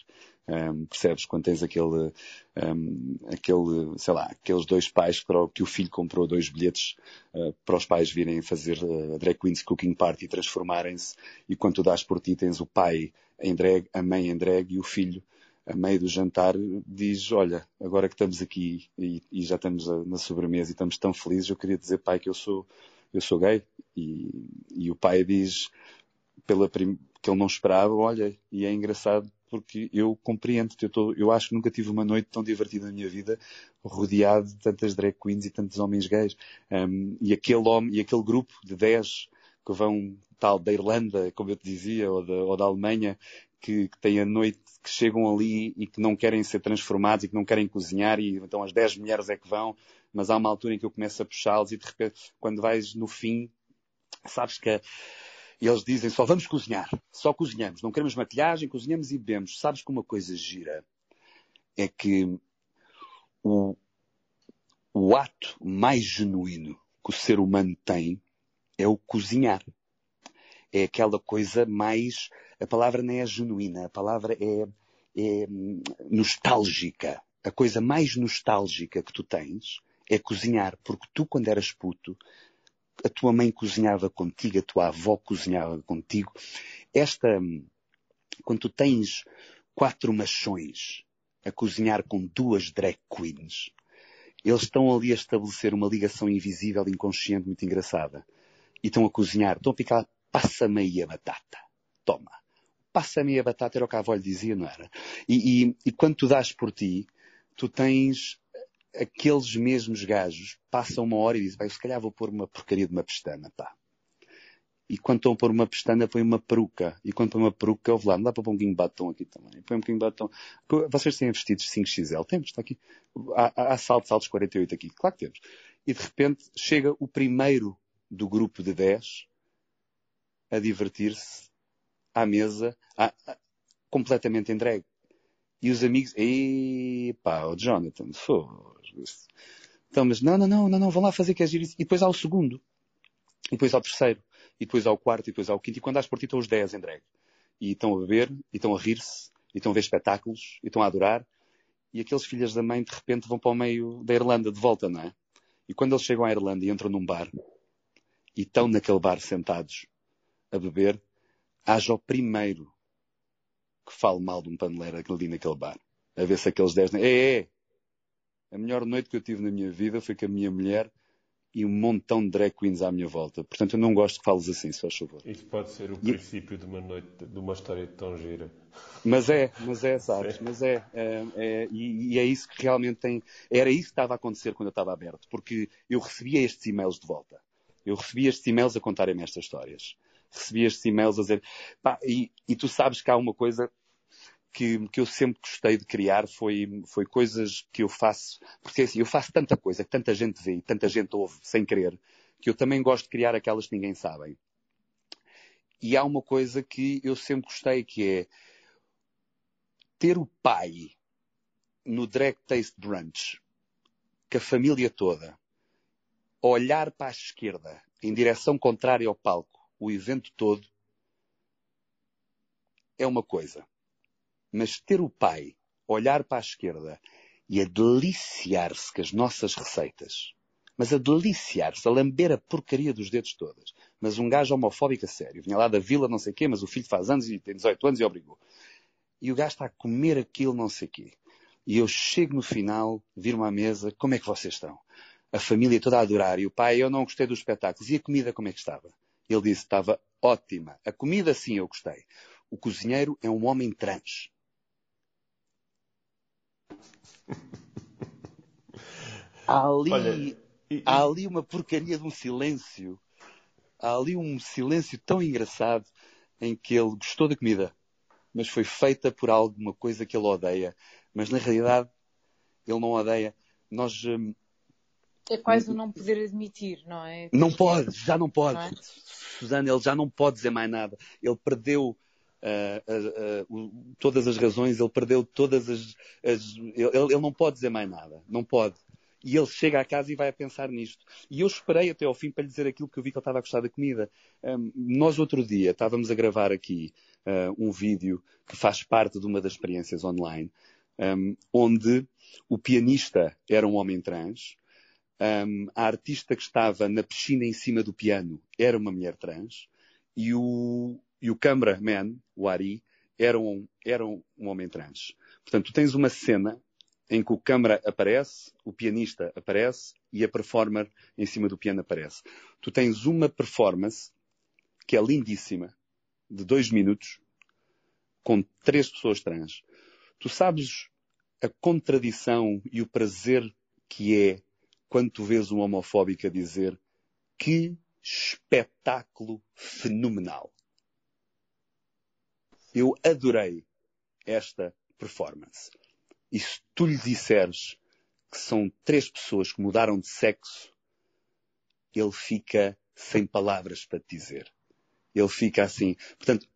Um, percebes? Quando tens aquele, um, aquele, sei lá, aqueles dois pais para o, que o filho comprou dois bilhetes uh, para os pais virem fazer uh, a Drag Queen's Cooking Party e transformarem-se, e quando tu dás por ti tens o pai em drag, a mãe em drag e o filho a meio do jantar, diz, olha, agora que estamos aqui e, e já estamos na sobremesa e estamos tão felizes, eu queria dizer, pai, que eu sou, eu sou gay. E, e o pai diz, pela que ele não esperava, olha, e é engraçado porque eu compreendo, eu, tô, eu acho que nunca tive uma noite tão divertida na minha vida, rodeado de tantas drag queens e tantos homens gays. Um, e aquele homem, e aquele grupo de 10 que vão tal da Irlanda, como eu te dizia, ou da, ou da Alemanha, que, que têm a noite, que chegam ali e que não querem ser transformados e que não querem cozinhar e então as 10 mulheres é que vão, mas há uma altura em que eu começo a puxá-los e de repente, quando vais no fim, sabes que e eles dizem só vamos cozinhar, só cozinhamos, não queremos maquilhagem, cozinhamos e bebemos. Sabes que uma coisa gira é que o, o ato mais genuíno que o ser humano tem é o cozinhar. É aquela coisa mais a palavra não é genuína, a palavra é, é nostálgica. A coisa mais nostálgica que tu tens é cozinhar, porque tu, quando eras puto, a tua mãe cozinhava contigo, a tua avó cozinhava contigo. Esta, quando tu tens quatro machões a cozinhar com duas drag queens, eles estão ali a estabelecer uma ligação invisível, inconsciente, muito engraçada. E estão a cozinhar, estão a picar, passa-me aí a batata. Toma passa-me a batata, era o que a avó lhe dizia, não era? E, e, e quando tu dás por ti, tu tens aqueles mesmos gajos, passam uma hora e dizem, vai, se calhar vou pôr uma porcaria de uma pestana, pá. E quando estão a pôr uma pestana, põe uma peruca. E quando põe uma peruca, vou lá, não dá para pôr um bocadinho de batom aqui também. Põe um bocadinho de batom. Vocês têm vestidos 5XL? Temos, está aqui. Há, há saltos, saltos 48 aqui. Claro que temos. E de repente chega o primeiro do grupo de 10 a divertir-se à mesa, à, à, completamente entregue. E os amigos, epá, o Jonathan, Então, mas não, não, não, não, não, vão lá fazer que é giro. E depois há o segundo. E depois há o terceiro. E depois há o quarto, e depois há o quinto. E quando há por ti estão os dez em drag. E estão a beber, e estão a rir-se, e estão a ver espetáculos, e estão a adorar. E aqueles filhos da mãe, de repente, vão para o meio da Irlanda de volta, não é? E quando eles chegam à Irlanda e entram num bar, e estão naquele bar sentados a beber, haja o primeiro que fale mal de um paneleiro ali naquele bar. A ver se aqueles 10... É, é! A melhor noite que eu tive na minha vida foi com a minha mulher e um montão de drag queens à minha volta. Portanto, eu não gosto que fales assim, se faz favor. Isso pode ser o e... princípio de uma noite, de uma história tão gira. Mas é, mas é, sabes? Sim. Mas é, é, é e, e, é isso que realmente tem... Era isso que estava a acontecer quando eu estava aberto, porque eu recebia estes e-mails de volta. Eu recebia estes e-mails a contarem-me estas histórias recebi estes e-mails a dizer, pá, e, e tu sabes que há uma coisa que, que eu sempre gostei de criar foi, foi coisas que eu faço, porque assim, eu faço tanta coisa que tanta gente vê e tanta gente ouve sem querer, que eu também gosto de criar aquelas que ninguém sabe. e há uma coisa que eu sempre gostei, que é ter o pai no Drag Taste Brunch, com a família toda, olhar para a esquerda, em direção contrária ao palco, o evento todo, é uma coisa. Mas ter o pai olhar para a esquerda e a deliciar-se com as nossas receitas, mas a deliciar-se, a lamber a porcaria dos dedos todas. Mas um gajo homofóbico a sério, vinha lá da vila não sei quê, mas o filho faz anos e tem 18 anos e obrigou. E o gajo está a comer aquilo não sei quê. E eu chego no final, viro-me à mesa, como é que vocês estão? A família toda a adorar. E o pai, eu não gostei dos espetáculos. E a comida como é que estava? Ele disse, estava ótima. A comida sim eu gostei. O cozinheiro é um homem trans. Há ali, Olha, e, há ali uma porcaria de um silêncio. Há ali um silêncio tão engraçado em que ele gostou da comida, mas foi feita por alguma coisa que ele odeia. Mas na realidade, ele não odeia. Nós. É quase o não poder admitir, não é? Não pode, já não pode. Não é? Ele já não pode dizer mais nada. Ele perdeu uh, uh, uh, todas as razões, ele perdeu todas as. as ele, ele, não pode dizer mais nada. Não pode. E ele chega à casa e vai a pensar nisto. E eu esperei até ao fim para lhe dizer aquilo que eu vi que ele estava a gostar da comida. Um, nós, outro dia, estávamos a gravar aqui um vídeo que faz parte de uma das experiências online, um, onde o pianista era um homem trans, um, a artista que estava na piscina em cima do piano era uma mulher trans, e o, e o cameraman, o Ari, era um, era um homem trans. Portanto, tu tens uma cena em que o câmara aparece, o pianista aparece e a performer em cima do piano aparece. Tu tens uma performance que é lindíssima, de dois minutos, com três pessoas trans. Tu sabes a contradição e o prazer que é quando tu vês um homofóbico a dizer que espetáculo fenomenal. Eu adorei esta performance. E se tu lhe disseres que são três pessoas que mudaram de sexo, ele fica sem palavras para te dizer. Ele fica assim. Portanto,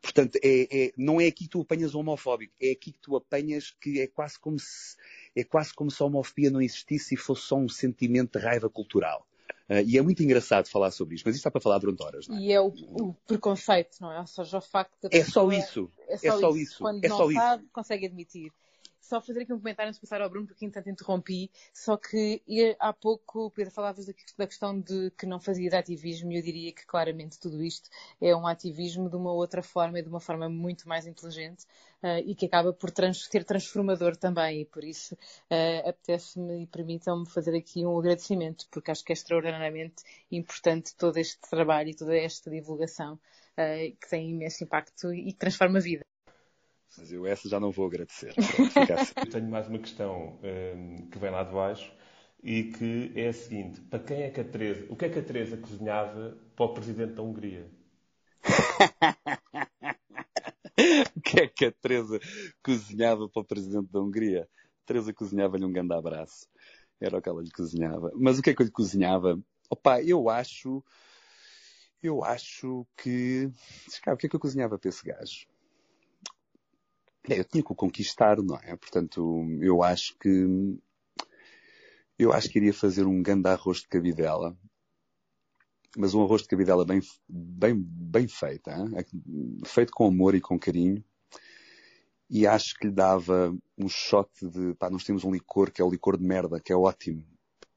portanto é, é, não é aqui que tu apanhas o homofóbico, é aqui que tu apanhas que é quase como se, é quase como se a homofobia não existisse e fosse só um sentimento de raiva cultural. Uh, e é muito engraçado falar sobre isto, mas isto está para falar durante horas, não é? E é o, o preconceito, não é? Ou seja, o facto de. É só isso. É só, é só isso. isso. Quando é não só sabe, isso. consegue admitir só fazer aqui um comentário antes de passar ao Bruno, porque entanto interrompi. Só que há pouco, Pedro, falavas da questão de que não fazia de ativismo e eu diria que claramente tudo isto é um ativismo de uma outra forma e de uma forma muito mais inteligente uh, e que acaba por trans ser transformador também. E por isso uh, apetece-me e permitam-me fazer aqui um agradecimento, porque acho que é extraordinariamente importante todo este trabalho e toda esta divulgação uh, que tem imenso impacto e que transforma a vida. Mas eu essa já não vou agradecer. Assim. Tenho mais uma questão um, que vem lá de baixo e que é a seguinte: para quem é que a Teresa, o que é que a Teresa cozinhava para o presidente da Hungria? o que é que a Teresa cozinhava para o presidente da Hungria? A Teresa cozinhava-lhe um grande abraço. Era o que ela lhe cozinhava. Mas o que é que eu lhe cozinhava? Opa, eu acho. Eu acho que. o que é que eu cozinhava para esse gajo? É, eu tinha que o conquistar, não é? Portanto, eu acho que eu acho que iria fazer um grande arroz de cabidela, mas um arroz de cabidela bem, bem, bem feito, hein? feito com amor e com carinho. E acho que lhe dava um shot de, pá, nós temos um licor que é o licor de merda, que é ótimo.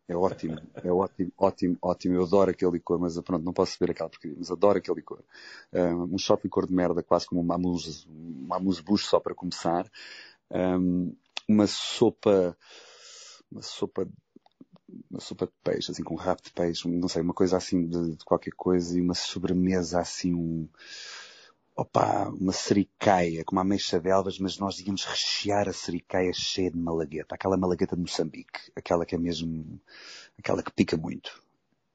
É ótimo, é ótimo, ótimo, ótimo. Eu adoro aquele licor, mas pronto, não posso beber aquela porcaria, mas adoro aquele licor. Um, um shot de de merda, quase como uma amuse, uma amuse bush só para começar. Um, uma sopa, uma sopa, uma sopa de peixe, assim, com um rabo de peixe, não sei, uma coisa assim de, de qualquer coisa e uma sobremesa assim, um, opa, uma sericaia com uma ameixa de elvas, mas nós íamos rechear a sericaia cheia de malagueta. Aquela malagueta de Moçambique. Aquela que é mesmo, aquela que pica muito.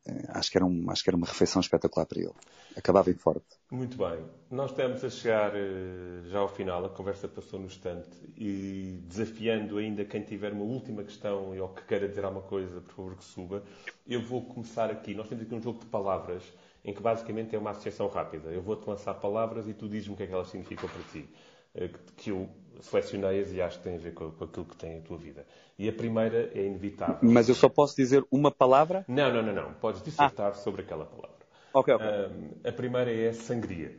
Eh, acho que, era um, acho que era uma refeição espetacular para ele. Acabava em forte. Muito bem. Nós estamos a chegar eh, já ao final. A conversa passou no instante. E desafiando ainda quem tiver uma última questão ou que queira dizer alguma coisa, por favor que suba. Eu vou começar aqui. Nós temos aqui um jogo de palavras em que basicamente é uma associação rápida. Eu vou-te lançar palavras e tu dizes-me o que é que elas significam para ti. Eh, que eu selecionei-as e acho que tem a ver com, com aquilo que tem a tua vida. E a primeira é inevitável. Mas eu só posso dizer uma palavra? Não, não, não, não. Podes dissertar ah. sobre aquela palavra. Ok, ok. a primeira é sangria.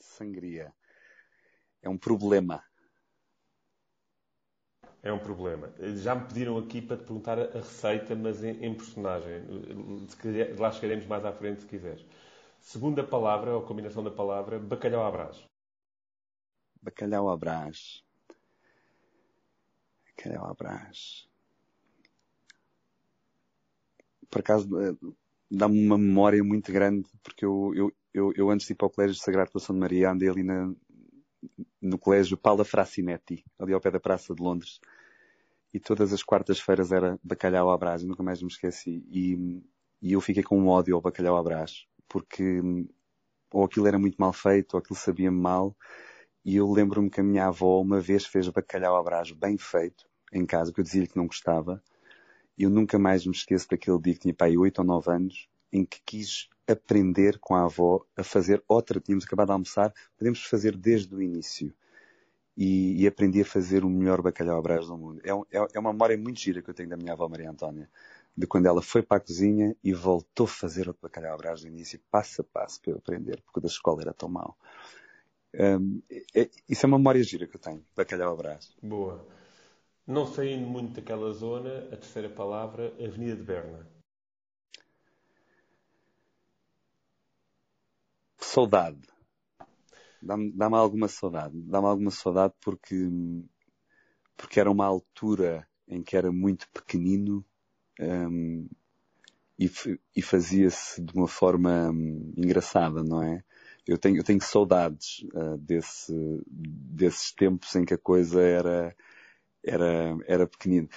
Sangria. É um problema. É um problema. Já me pediram aqui para te perguntar a receita, mas em, em personagem. Lá chegaremos mais à frente se quiseres. Segunda palavra, ou combinação da palavra, bacalhau à brás. Bacalhau à brás. Bacalhau à brás. Por acaso, eh, dá-me uma memória muito grande, porque eu, eu, eu, eu antes de ir para o Colégio Sagrado Coração de Maria, andei ali na, no Colégio Paula Fracinetti, ali ao pé da Praça de Londres, e todas as quartas-feiras era bacalhau à brás, nunca mais me esqueci. E, e eu fiquei com um ódio ao bacalhau à brás, porque ou aquilo era muito mal feito, ou aquilo sabia-me mal, e eu lembro-me que a minha avó uma vez fez bacalhau à brás bem feito, em casa, porque eu dizia-lhe que não gostava, e eu nunca mais me esqueço daquele dia que tinha pai oito ou nove anos, em que quis aprender com a avó a fazer outra, tínhamos acabado de almoçar, podemos fazer desde o início. E, e aprendi a fazer o melhor bacalhau à do mundo. É, é, é, uma memória muito gira que eu tenho da minha avó Maria Antónia, de quando ela foi para a cozinha e voltou a fazer outro bacalhau à brás do início, passo a passo, para eu aprender, porque o da escola era tão mau. Um, é, isso é uma memória gira que eu tenho, bacalhau à. Boa. Não saindo muito daquela zona, a terceira palavra, Avenida de Berna. Saudade. Dá-me dá alguma saudade. Dá-me alguma saudade porque, porque era uma altura em que era muito pequenino um, e, e fazia-se de uma forma um, engraçada, não é? Eu tenho, eu tenho saudades uh, desse, desses tempos em que a coisa era, era, era pequenino.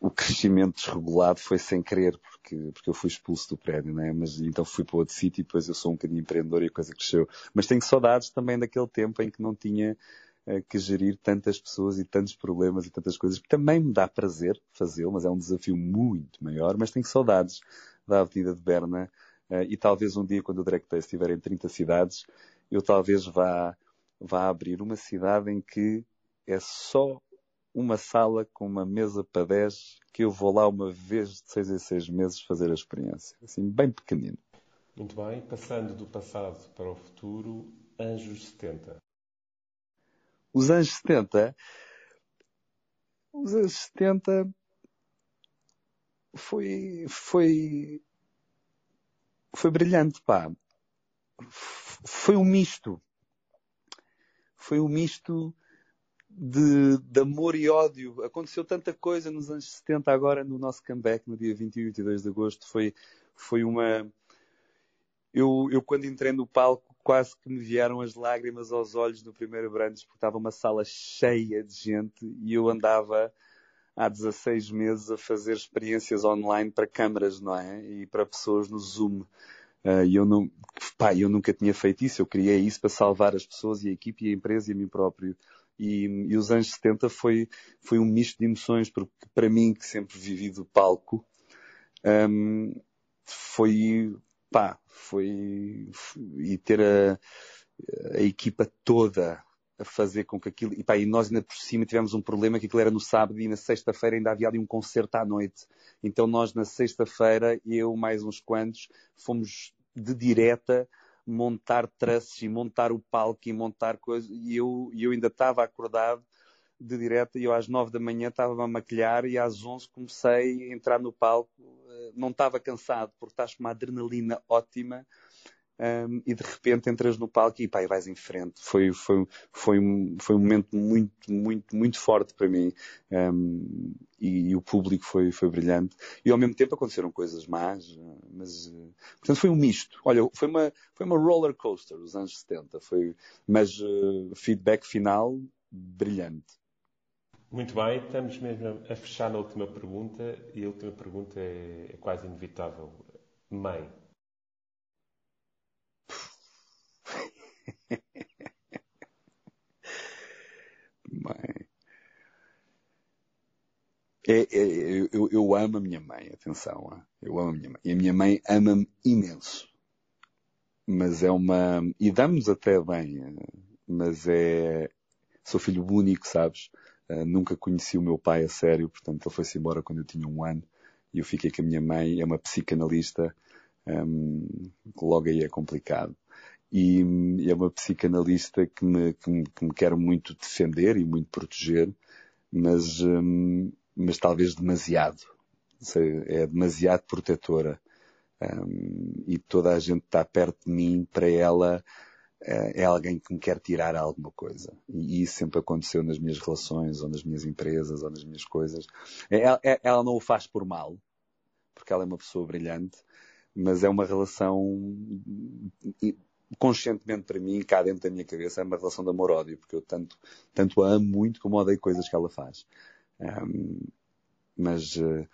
O crescimento desregulado foi sem querer, porque, porque eu fui expulso do prédio, né? Mas então fui para outro sítio e depois eu sou um bocadinho empreendedor e a coisa cresceu. Mas tenho saudades também daquele tempo em que não tinha uh, que gerir tantas pessoas e tantos problemas e tantas coisas, que também me dá prazer fazê-lo, mas é um desafio muito maior, mas tenho saudades da Avenida de Berna uh, e talvez um dia quando o Direct Day estiver em 30 cidades, eu talvez vá, vá abrir uma cidade em que é só uma sala com uma mesa para 10 que eu vou lá uma vez de 6 em 6 meses fazer a experiência. Assim, bem pequenino. Muito bem. Passando do passado para o futuro, Anjos 70. Os Anjos 70... Os Anjos 70 foi, foi, foi brilhante, pá. Foi um misto. Foi um misto de, de, amor e ódio. Aconteceu tanta coisa nos anos 70, agora no nosso comeback, no dia 21 e 22 de agosto, foi, foi uma. Eu, eu, quando entrei no palco, quase que me vieram as lágrimas aos olhos no primeiro Brandes, porque estava uma sala cheia de gente e eu andava há 16 meses a fazer experiências online para câmaras, não é? E para pessoas no Zoom. Uh, e eu, não, pá, eu nunca tinha feito isso, eu criei isso para salvar as pessoas e a equipe e a empresa e a mim próprio. E, e, os anos 70 foi, foi um misto de emoções, porque para mim, que sempre vivi do palco, um, foi, pá, foi, e ter a, a equipa toda a fazer com que aquilo, e pá, e nós ainda por cima tivemos um problema que aquilo era no sábado e na sexta-feira ainda havia ali um concerto à noite. Então nós na sexta-feira, eu mais uns quantos, fomos de direta montar trusses e montar o palco e montar coisas. E eu, eu ainda estava acordado de direto e eu às nove da manhã estava a maquilhar e às onze comecei a entrar no palco. Eh, não estava cansado porque estás com uma adrenalina ótima um, e de repente entras no palco e pá, e vais em frente. Foi, foi, foi, um, foi um momento muito, muito, muito forte para mim um, e, e, o público foi, foi brilhante. E ao mesmo tempo aconteceram coisas más, mas portanto foi um misto. Olha, foi uma, foi uma roller coaster os anos 70, foi, mas uh, feedback final brilhante. Muito bem, estamos mesmo a fechar na última pergunta e a última pergunta é, é quase inevitável. Mãe, Mãe. É, é, eu, eu amo a minha mãe, atenção, eu amo a minha mãe. E a minha mãe ama-me imenso. Mas é uma. E damos até bem, mas é. Sou filho único, sabes? Uh, nunca conheci o meu pai a sério, portanto ele foi-se embora quando eu tinha um ano e eu fiquei com a minha mãe, é uma psicanalista, um, logo aí é complicado. E, é uma psicanalista que me, que me, que me muito defender e muito proteger, mas, um, mas talvez demasiado. Sei, é demasiado protetora. Um, e toda a gente está perto de mim para ela é, é alguém que me quer tirar alguma coisa. E isso sempre aconteceu nas minhas relações, ou nas minhas empresas, ou nas minhas coisas. Ela, é, é, ela não o faz por mal, porque ela é uma pessoa brilhante, mas é uma relação conscientemente para mim, cá dentro da minha cabeça, é uma relação de amor-ódio, porque eu tanto, tanto a amo muito como odeio coisas que ela faz. Um, mas uh,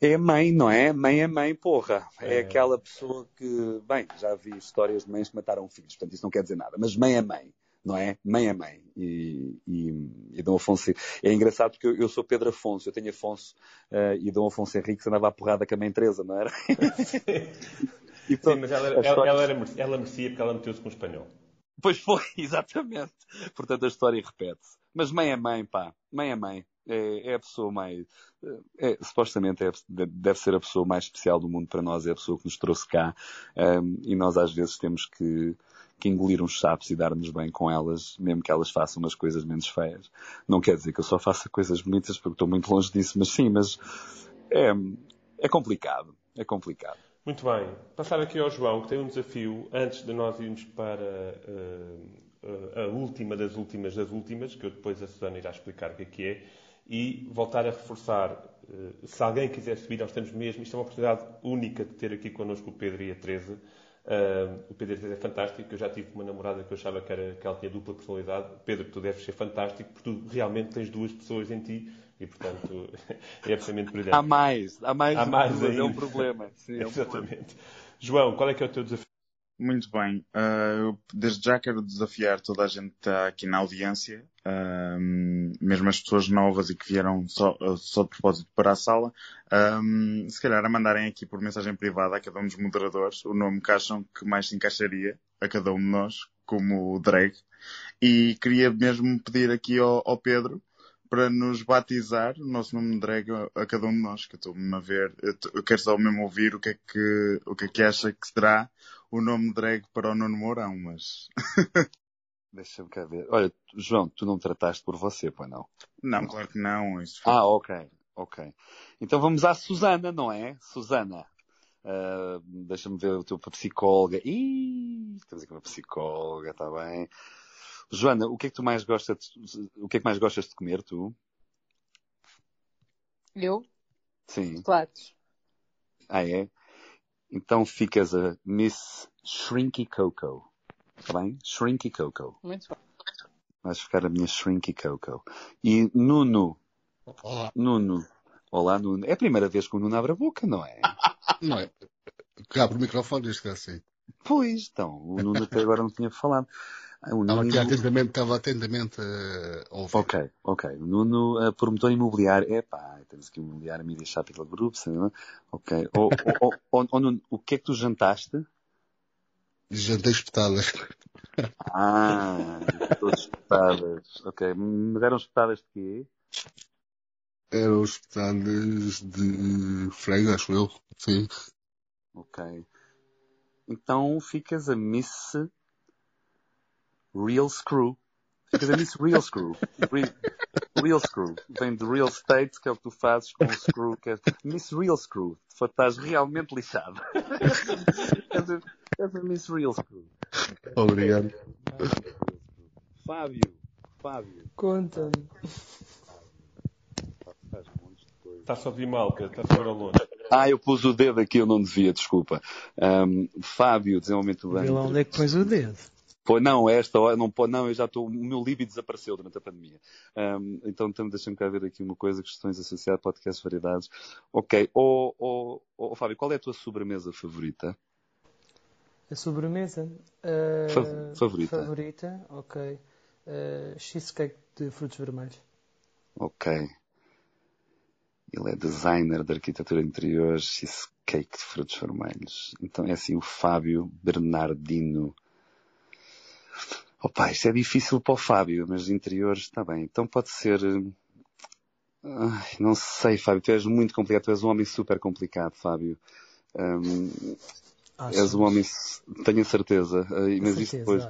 é mãe, não é? Mãe é mãe, porra. É, é, aquela pessoa que, bem, já vi histórias de mães que mataram filhos, portanto isso não quer dizer nada, mas mãe é mãe, não é? Mãe é mãe. E, e, e Dom Afonso. É engraçado porque eu, eu, sou Pedro Afonso, eu tenho Afonso uh, e Dom Afonso Henrique andava à porrada com a mãe Teresa, não era? e, pronto, Sim, mas ela, ela, história... ela, era, ela merecia porque ela meteu-se com o espanhol. Pois foi, exatamente. Portanto, a história repete-se. Mas mãe é mãe, pá. Mãe é mãe é, é a pessoa mais. É, supostamente é, deve ser a pessoa mais especial do mundo para nós, é a pessoa que nos trouxe cá. Um, e nós às vezes temos que, que engolir uns sapos e dar-nos bem com elas, mesmo que elas façam umas coisas menos feias. Não quer dizer que eu só faça coisas bonitas porque estou muito longe disso, mas sim, mas é, é complicado. É complicado. Muito bem. Passar aqui ao João, que tem um desafio antes de nós irmos para uh, uh, a última das últimas das últimas, que eu depois a Susana irá explicar o que é que é e voltar a reforçar, eh, se alguém quiser subir, nós temos mesmo, isto é uma oportunidade única de ter aqui connosco o Pedro e a Teresa. Uh, o Pedro é fantástico. Eu já tive uma namorada que eu achava que, era, que ela tinha dupla personalidade. Pedro, tu deves ser fantástico, porque tu realmente tens duas pessoas em ti e, portanto, é absolutamente brilhante. Há mais, há mais, há mais é um problema. Sim, é um Exatamente. Problema. João, qual é que é o teu desafio? Muito bem. Uh, desde já quero desafiar toda a gente que está aqui na audiência, uh, mesmo as pessoas novas e que vieram só, só de propósito para a sala, uh, se calhar a mandarem aqui por mensagem privada a cada um dos moderadores o nome que acham que mais se encaixaria a cada um de nós, como drag. E queria mesmo pedir aqui ao, ao Pedro para nos batizar o nosso nome de drag a, cada um de nós, que eu estou-me a ver, eu, eu, quero só mesmo ouvir o que é que, o que é que acha que será o nome drag para o Nuno Mourão, mas. Deixa-me cá ver. Olha, João, tu não trataste por você, pois não? Não, claro que não. Isso foi... Ah, ok, ok. Então vamos à Susana, não é? Susana. Uh, Deixa-me ver o teu psicóloga. Ih, temos aqui uma psicóloga, está bem. Joana, o que é que tu mais gostas de, o que é que mais gostas de comer, tu? Eu? Sim. Chocolates. Ah, é? Então ficas a Miss Shrinky Coco. Está bem? Shrinky Coco. Muito bom. Vais ficar a minha Shrinky Coco. E Nuno. Olá. Nuno. Olá, Nuno. É a primeira vez que o Nuno abre a boca, não é? não é. Abre o microfone, diz que assim. Pois, então. O Nuno até agora não tinha falado. O Nuno... Estava atentamente, estava atentamente a ouvir. Ok, ok. O Nuno, uh, promotor imobiliário. Epá, temos aqui o imobiliário Media Capital Group, não Ok. Oh, oh, oh, oh, Nuno, o que é que tu jantaste? Jantei espetadas. Ah, todas espetadas. Ok. Mas eram espetadas de quê? Eram espetadas de frango, acho eu. Sim. Ok. Então ficas a Miss Real Screw. Ficas a Miss Real Screw. Real, real Screw. Vem de Real Estate, que é o que tu fazes com o Screw, que é Miss Real Screw. Estás realmente lixado. és a Miss Real Screw. Obrigado. Fábio. Fábio. Conta-me. Está só de mal, está só ao longe. Ah, eu pus o dedo aqui, eu não devia, desculpa. Um, Fábio, desenvolvimento do banco. Vê lá onde é que pões o dedo. Pô, não, esta hora, não, pô, não, eu já estou, o meu libido desapareceu durante a pandemia. Um, então, deixa-me cá ver aqui uma coisa, questões associadas, podcast variedades. Ok, ô, oh, oh, oh, Fábio, qual é a tua sobremesa favorita? A sobremesa? Uh, favorita. Favorita, ok. Uh, cheesecake de frutos vermelhos. Ok. Ele é designer de arquitetura de interiores, cheesecake de frutos vermelhos. Então é assim, o Fábio Bernardino. Opa, isto é difícil para o Fábio, mas interiores está bem. Então pode ser. Ai, não sei, Fábio, tu és muito complicado, tu és um homem super complicado, Fábio. Um, és um homem, tenho a certeza, uh, mas isto depois,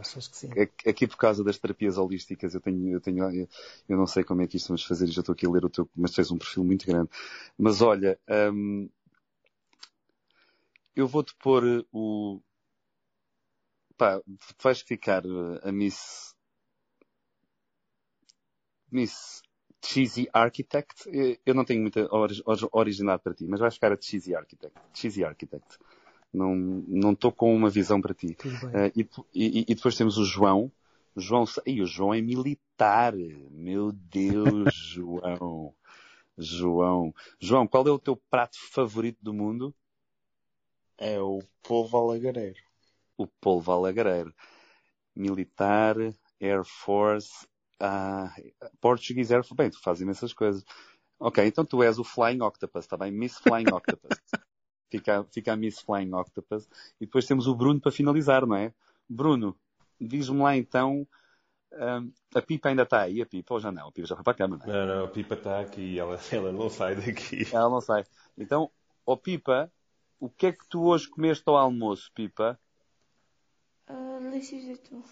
aqui por causa das terapias holísticas, eu tenho, eu tenho, eu não sei como é que isto vamos fazer, já estou aqui a ler o teu, mas tens um perfil muito grande. Mas olha, um, eu vou-te pôr o, pá, vais ficar a Miss, Miss Cheesy Architect. Eu não tenho muita originalidade para ti, mas vais ficar a Cheesy Architect. Cheesy Architect. Não não estou com uma visão para ti. Uh, e, e, e, depois temos o João. João, e o João é militar. Meu Deus, João. João. João, qual é o teu prato favorito do mundo? É o polvo alagareiro. O polvo alagareiro. Militar, Air Force, ah, Portuguese Air Force. Bem, tu fazes imensas coisas. Ok, então tu és o Flying Octopus, está bem? Miss Flying Octopus. fica, fica a Miss Flying Octopus. E depois temos o Bruno para finalizar, não é? Bruno, diz-me lá então, um, a Pipa ainda está aí, a Pipa, ou já não? A Pipa já foi para a cama, não é? Não, não, a Pipa está aqui, ela, ela não sai daqui. Ela não sai. Então, ó Pipa, o que é que tu hoje comeste ao almoço, Pipa? Uh, delícias de atum.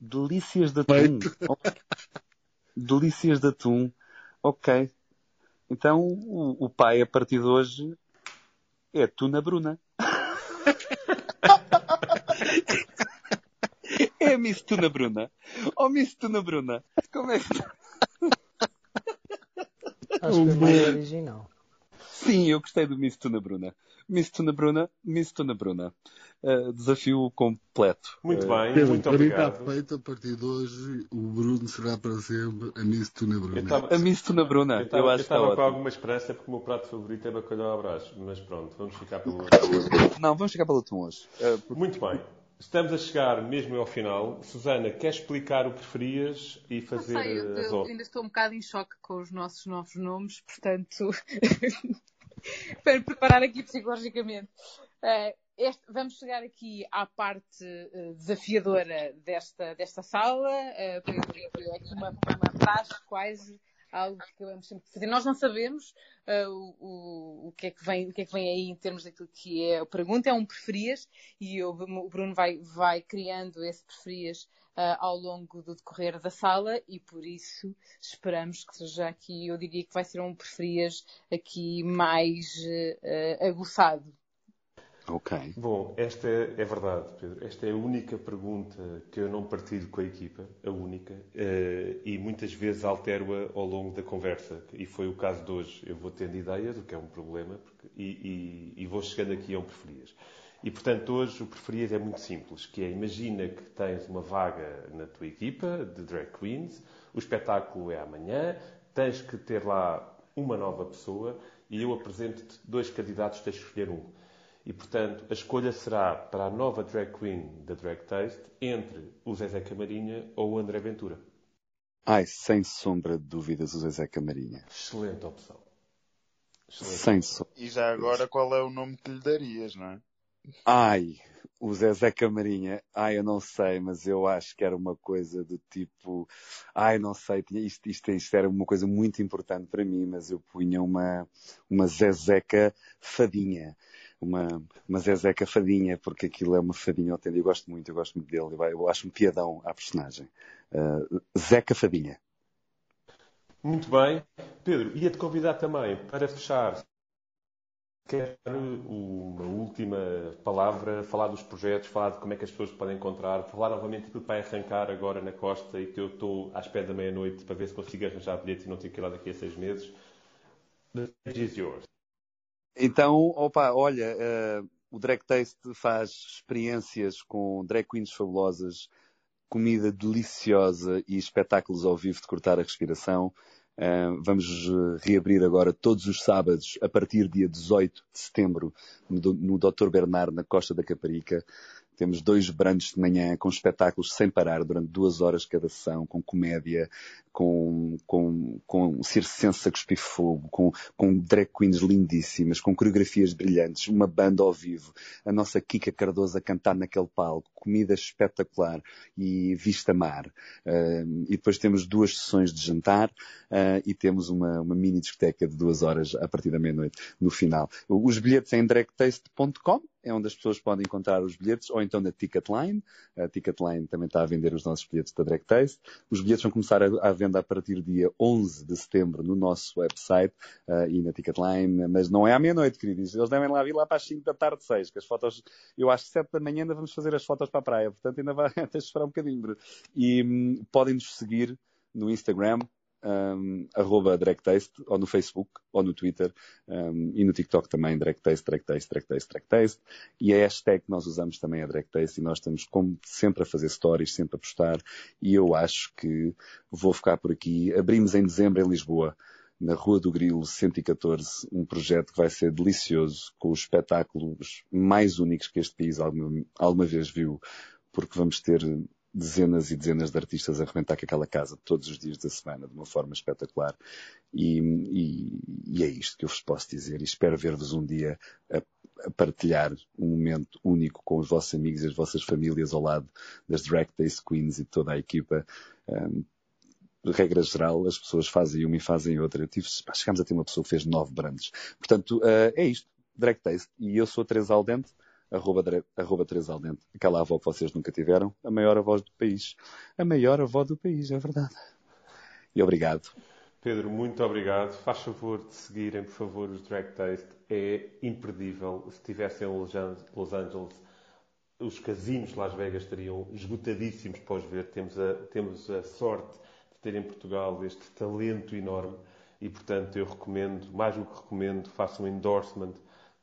Delícias de atum. delícias de atum. Ok. Então, o, o pai, a partir de hoje, é Tuna Bruna. é a Miss Tuna Bruna. Oh, Miss Tuna Bruna. Como é que Acho que é mais original. Sim, eu gostei do Miss Tuna Bruna. Miss Tuna Bruna, Miss Tuna Bruna. Uh, desafio completo. Muito bem, uh, muito obrigado. Está feito, a partir de hoje, o Bruno será para sempre a Miss Tuna Bruna. Tava, a Miss Tuna Bruna. Eu, tava, eu estava com alguma esperança porque o meu prato favorito é bacalhau à brás. Mas pronto, vamos ficar pelo... Não, vamos ficar pelo atum hoje. Uh, porque... Muito bem. Estamos a chegar mesmo ao final. Susana, quer explicar o que preferias e fazer não sei, eu, as eu ainda estou um bocado em choque com os nossos novos nomes, portanto, para preparar aqui psicologicamente. Uh, este, vamos chegar aqui à parte uh, desafiadora desta, desta sala, uh, aqui uma, uma praxe quase algo que acabamos sempre de fazer. Nós não sabemos uh, o, o, que é que vem, o que é que vem aí em termos daquilo que é a pergunta, é um preferias, e eu, o Bruno vai, vai criando esse preferias uh, ao longo do decorrer da sala, e por isso esperamos que seja aqui, eu diria que vai ser um preferias aqui mais uh, aguçado. Ok. Bom, esta é, é, verdade, Pedro. Esta é a única pergunta que eu não partilho com a equipa, a única, uh, e muitas vezes altero-a ao longo da conversa. E foi o caso de hoje. Eu vou tendo ideias, o que é um problema, porque, e, e, e, vou chegando aqui a um preferias. E, portanto, hoje o preferias é muito simples, que é, imagina que tens uma vaga na tua equipa de drag queens, o espetáculo é amanhã, tens que ter lá uma nova pessoa e eu apresento-te dois candidatos, tens que escolher um. E, portanto, a escolha será para a nova drag queen da Drag Taste entre o Zezé Camarinha ou o André Ventura. Ai, sem sombra de dúvidas, o Zezé Camarinha. Excelente opção. Excelente sem sombra. E já agora, qual é o nome que lhe darias, não é? Ai, o Zezé Camarinha, ai, eu não sei, mas eu acho que era uma coisa do tipo, ai, não sei, tinha, isto, isto, isto era uma coisa muito importante para mim, mas eu punha uma, uma Zezeca fadinha uma, uma Zezeca fadinha, porque aquilo é uma fadinha autêntica. Eu gosto muito, eu gosto muito dele. Eu acho um piadão à personagem. Uh, Zeca Fadinha. Muito bem. Pedro, ia-te convidar também para fechar. Quero uma última palavra, falar dos projetos, falar de como é que as pessoas podem encontrar, falar novamente que vai arrancar agora na Costa e que eu estou à espera da meia-noite para ver se consigo arranjar bilhetes e não tenho que ir lá daqui a seis meses. The stage is yours. Então, opa, olha, uh, o Drag Taste faz experiências com drag queens fabulosas, comida deliciosa e espetáculos ao vivo de cortar a respiração. Uh, vamos reabrir agora todos os sábados, a partir dia 18 de setembro, no, Dr. Bernard, na Costa da Caparica. Temos dois brunches de manhã com espetáculos sem parar durante duas horas cada sessão, com comédia, com, com, com circense a cuspir fogo, com, com drag queens lindíssimas, com coreografias brilhantes, uma banda ao vivo, a nossa Kika Cardoso a cantar naquele palco, comida espetacular e vista mar. Uh, e depois temos duas sessões de jantar uh, e temos uma, uma mini discoteca de duas horas a partir da meia-noite no final. Os bilhetes em dragtaste.com é onde as pessoas podem encontrar os bilhetes, ou então na Ticketline. A Ticketline também está a vender os nossos bilhetes da Drag Taste. Os bilhetes vão começar à venda a partir do dia 11 de setembro no nosso website uh, e na Ticketline, mas não é à meia-noite, queridos. Eles devem lá vir lá para as 5 da tarde, 6, que as fotos, eu acho que 7 da manhã ainda vamos fazer as fotos para a praia, portanto ainda vai de esperar um bocadinho. E um, podem nos seguir no Instagram, um, arroba DragTaste, ou no Facebook, ou no Twitter, um, e no TikTok também, DragTaste, DragTaste, DragTaste, DragTaste. E a hashtag que nós usamos também é DragTaste, e nós estamos como sempre a fazer stories, sempre a postar, e eu acho que vou ficar por aqui. Abrimos em dezembro em Lisboa, na Rua do Grilo 114, um projeto que vai ser delicioso, com os espetáculos mais únicos que este país alguma, alguma vez viu, porque vamos ter dezenas e dezenas de artistas a arrebentar com aquela casa todos os dias da semana de uma forma espetacular. E, e, e é isto que eu vos posso dizer. E espero ver-vos um dia a, a, partilhar um momento único com os vossos amigos e as vossas famílias ao lado das Drag Days Queens e toda a equipa. Um, regra geral, as pessoas fazem uma e fazem outra. Eu tive, chegámos a ter uma pessoa que fez nove brands. Portanto, uh, é isto. Drag Taste. E eu sou Teresa Aldente arroba, arroba Teresa Aldente, aquela avó que vocês nunca tiveram, a maior avó do país. A maior avó do país, é verdade. E obrigado. Pedro, muito obrigado. Faz favor de seguirem, por favor, os Drag Taste. É imperdível. Se estivessem em Los Angeles, os casinos de Las Vegas estariam esgotadíssimos para os ver. Temos a, temos a sorte de ter em Portugal este talento enorme e, portanto, eu recomendo, mais do que recomendo, façam um endorsement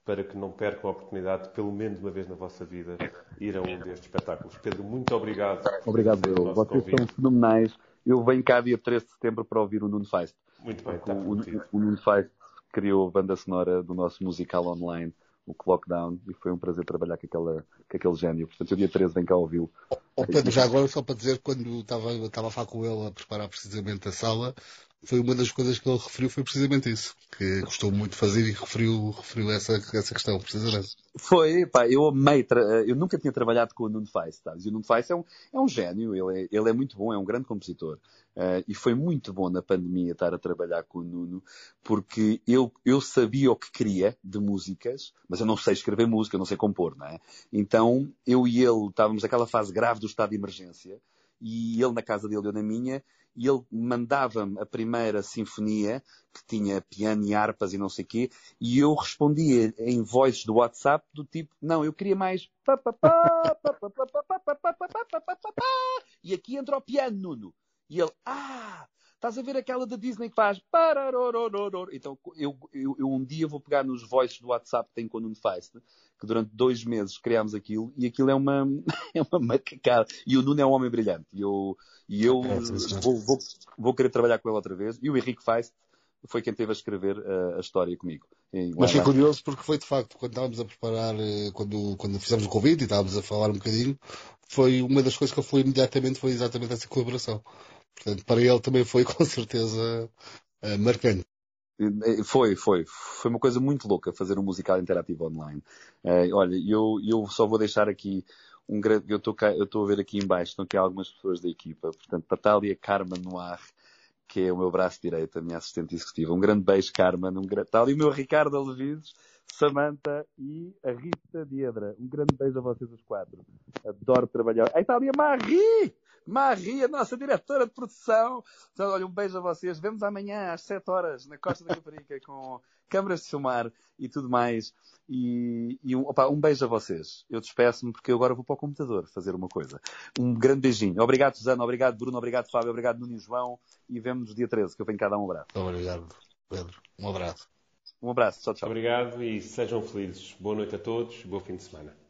para que não percam a oportunidade, pelo menos uma vez na vossa vida, ir a um destes espetáculos. Pedro, muito obrigado. Obrigado, eu. Vocês convite. são fenomenais. Eu venho cá dia 13 de setembro para ouvir o Nuno Feist. Muito bem, está o, o Nuno Feist criou a banda sonora do nosso musical online, o Clockdown, e foi um prazer trabalhar com, aquela, com aquele gênio. Portanto, o dia 13 vem cá ouvi-lo. Oh, Pedro, já agora só para dizer, quando estava, estava a falar com ele a preparar precisamente a sala, foi uma das coisas que ele referiu foi precisamente isso, que gostou muito de fazer e referiu, referiu essa, essa questão, precisamente. Foi, pá, eu amei, eu nunca tinha trabalhado com o Nuno Fais, tá? e o Nuno Fais é um, é um gênio, ele é, ele é muito bom, é um grande compositor, uh, e foi muito bom na pandemia estar a trabalhar com o Nuno, porque eu, eu sabia o que queria de músicas, mas eu não sei escrever música, eu não sei compor, não é? Então, eu e ele estávamos naquela fase grave do estado de emergência, e ele na casa dele, eu na minha, e ele mandava-me a primeira sinfonia, que tinha piano e harpas e não sei o quê, e eu respondia em voices do WhatsApp do tipo, não, eu queria mais e aqui entra o piano, Nuno. E ele, ah, Estás a ver aquela da Disney que faz. Então, eu, eu, eu, um dia vou pegar nos voices do WhatsApp que tem com o Nuno Feist, que durante dois meses criámos aquilo, e aquilo é uma, é uma macacada. E o Nuno é um homem brilhante. E eu, e eu é, vou, vou, vou querer trabalhar com ele outra vez. E o Henrique Feist foi quem teve a escrever a, a história comigo. Mas foi curioso porque foi de facto, quando estávamos a preparar, eh, quando, quando fizemos o convite e estávamos a falar um bocadinho, foi uma das coisas que ele falou imediatamente foi exatamente essa colaboração. Portanto, para ele também foi com certeza uh, marcante. Foi, foi. Foi uma coisa muito louca fazer um musical interativo online. Uh, olha, eu, eu só vou deixar aqui um grande. Eu estou a ver aqui embaixo, estão aqui algumas pessoas da equipa. Portanto, Natália Carmen Noir, que é o meu braço direito, a minha assistente executiva. Um grande beijo, Carmen. Um grande... Está ali o meu Ricardo Alevides, Samantha e a Rita Diedra. Um grande beijo a vocês os quatro. Adoro trabalhar. Aí está ali a Marie! Maria, nossa diretora de produção. Então, olha, um beijo a vocês. Vemos amanhã às 7 horas na Costa da Caparica com câmaras de filmar e tudo mais. E, e um, opa, um beijo a vocês. Eu despeço-me porque eu agora vou para o computador fazer uma coisa. Um grande beijinho. Obrigado, Susana. Obrigado, Bruno. Obrigado, Fábio. Obrigado, Nuno e João. E vemos dia 13, que eu venho cá dar um abraço. Obrigado, Pedro. Um abraço. Um abraço. Tchau, tchau. Obrigado e sejam felizes. Boa noite a todos. Bom fim de semana.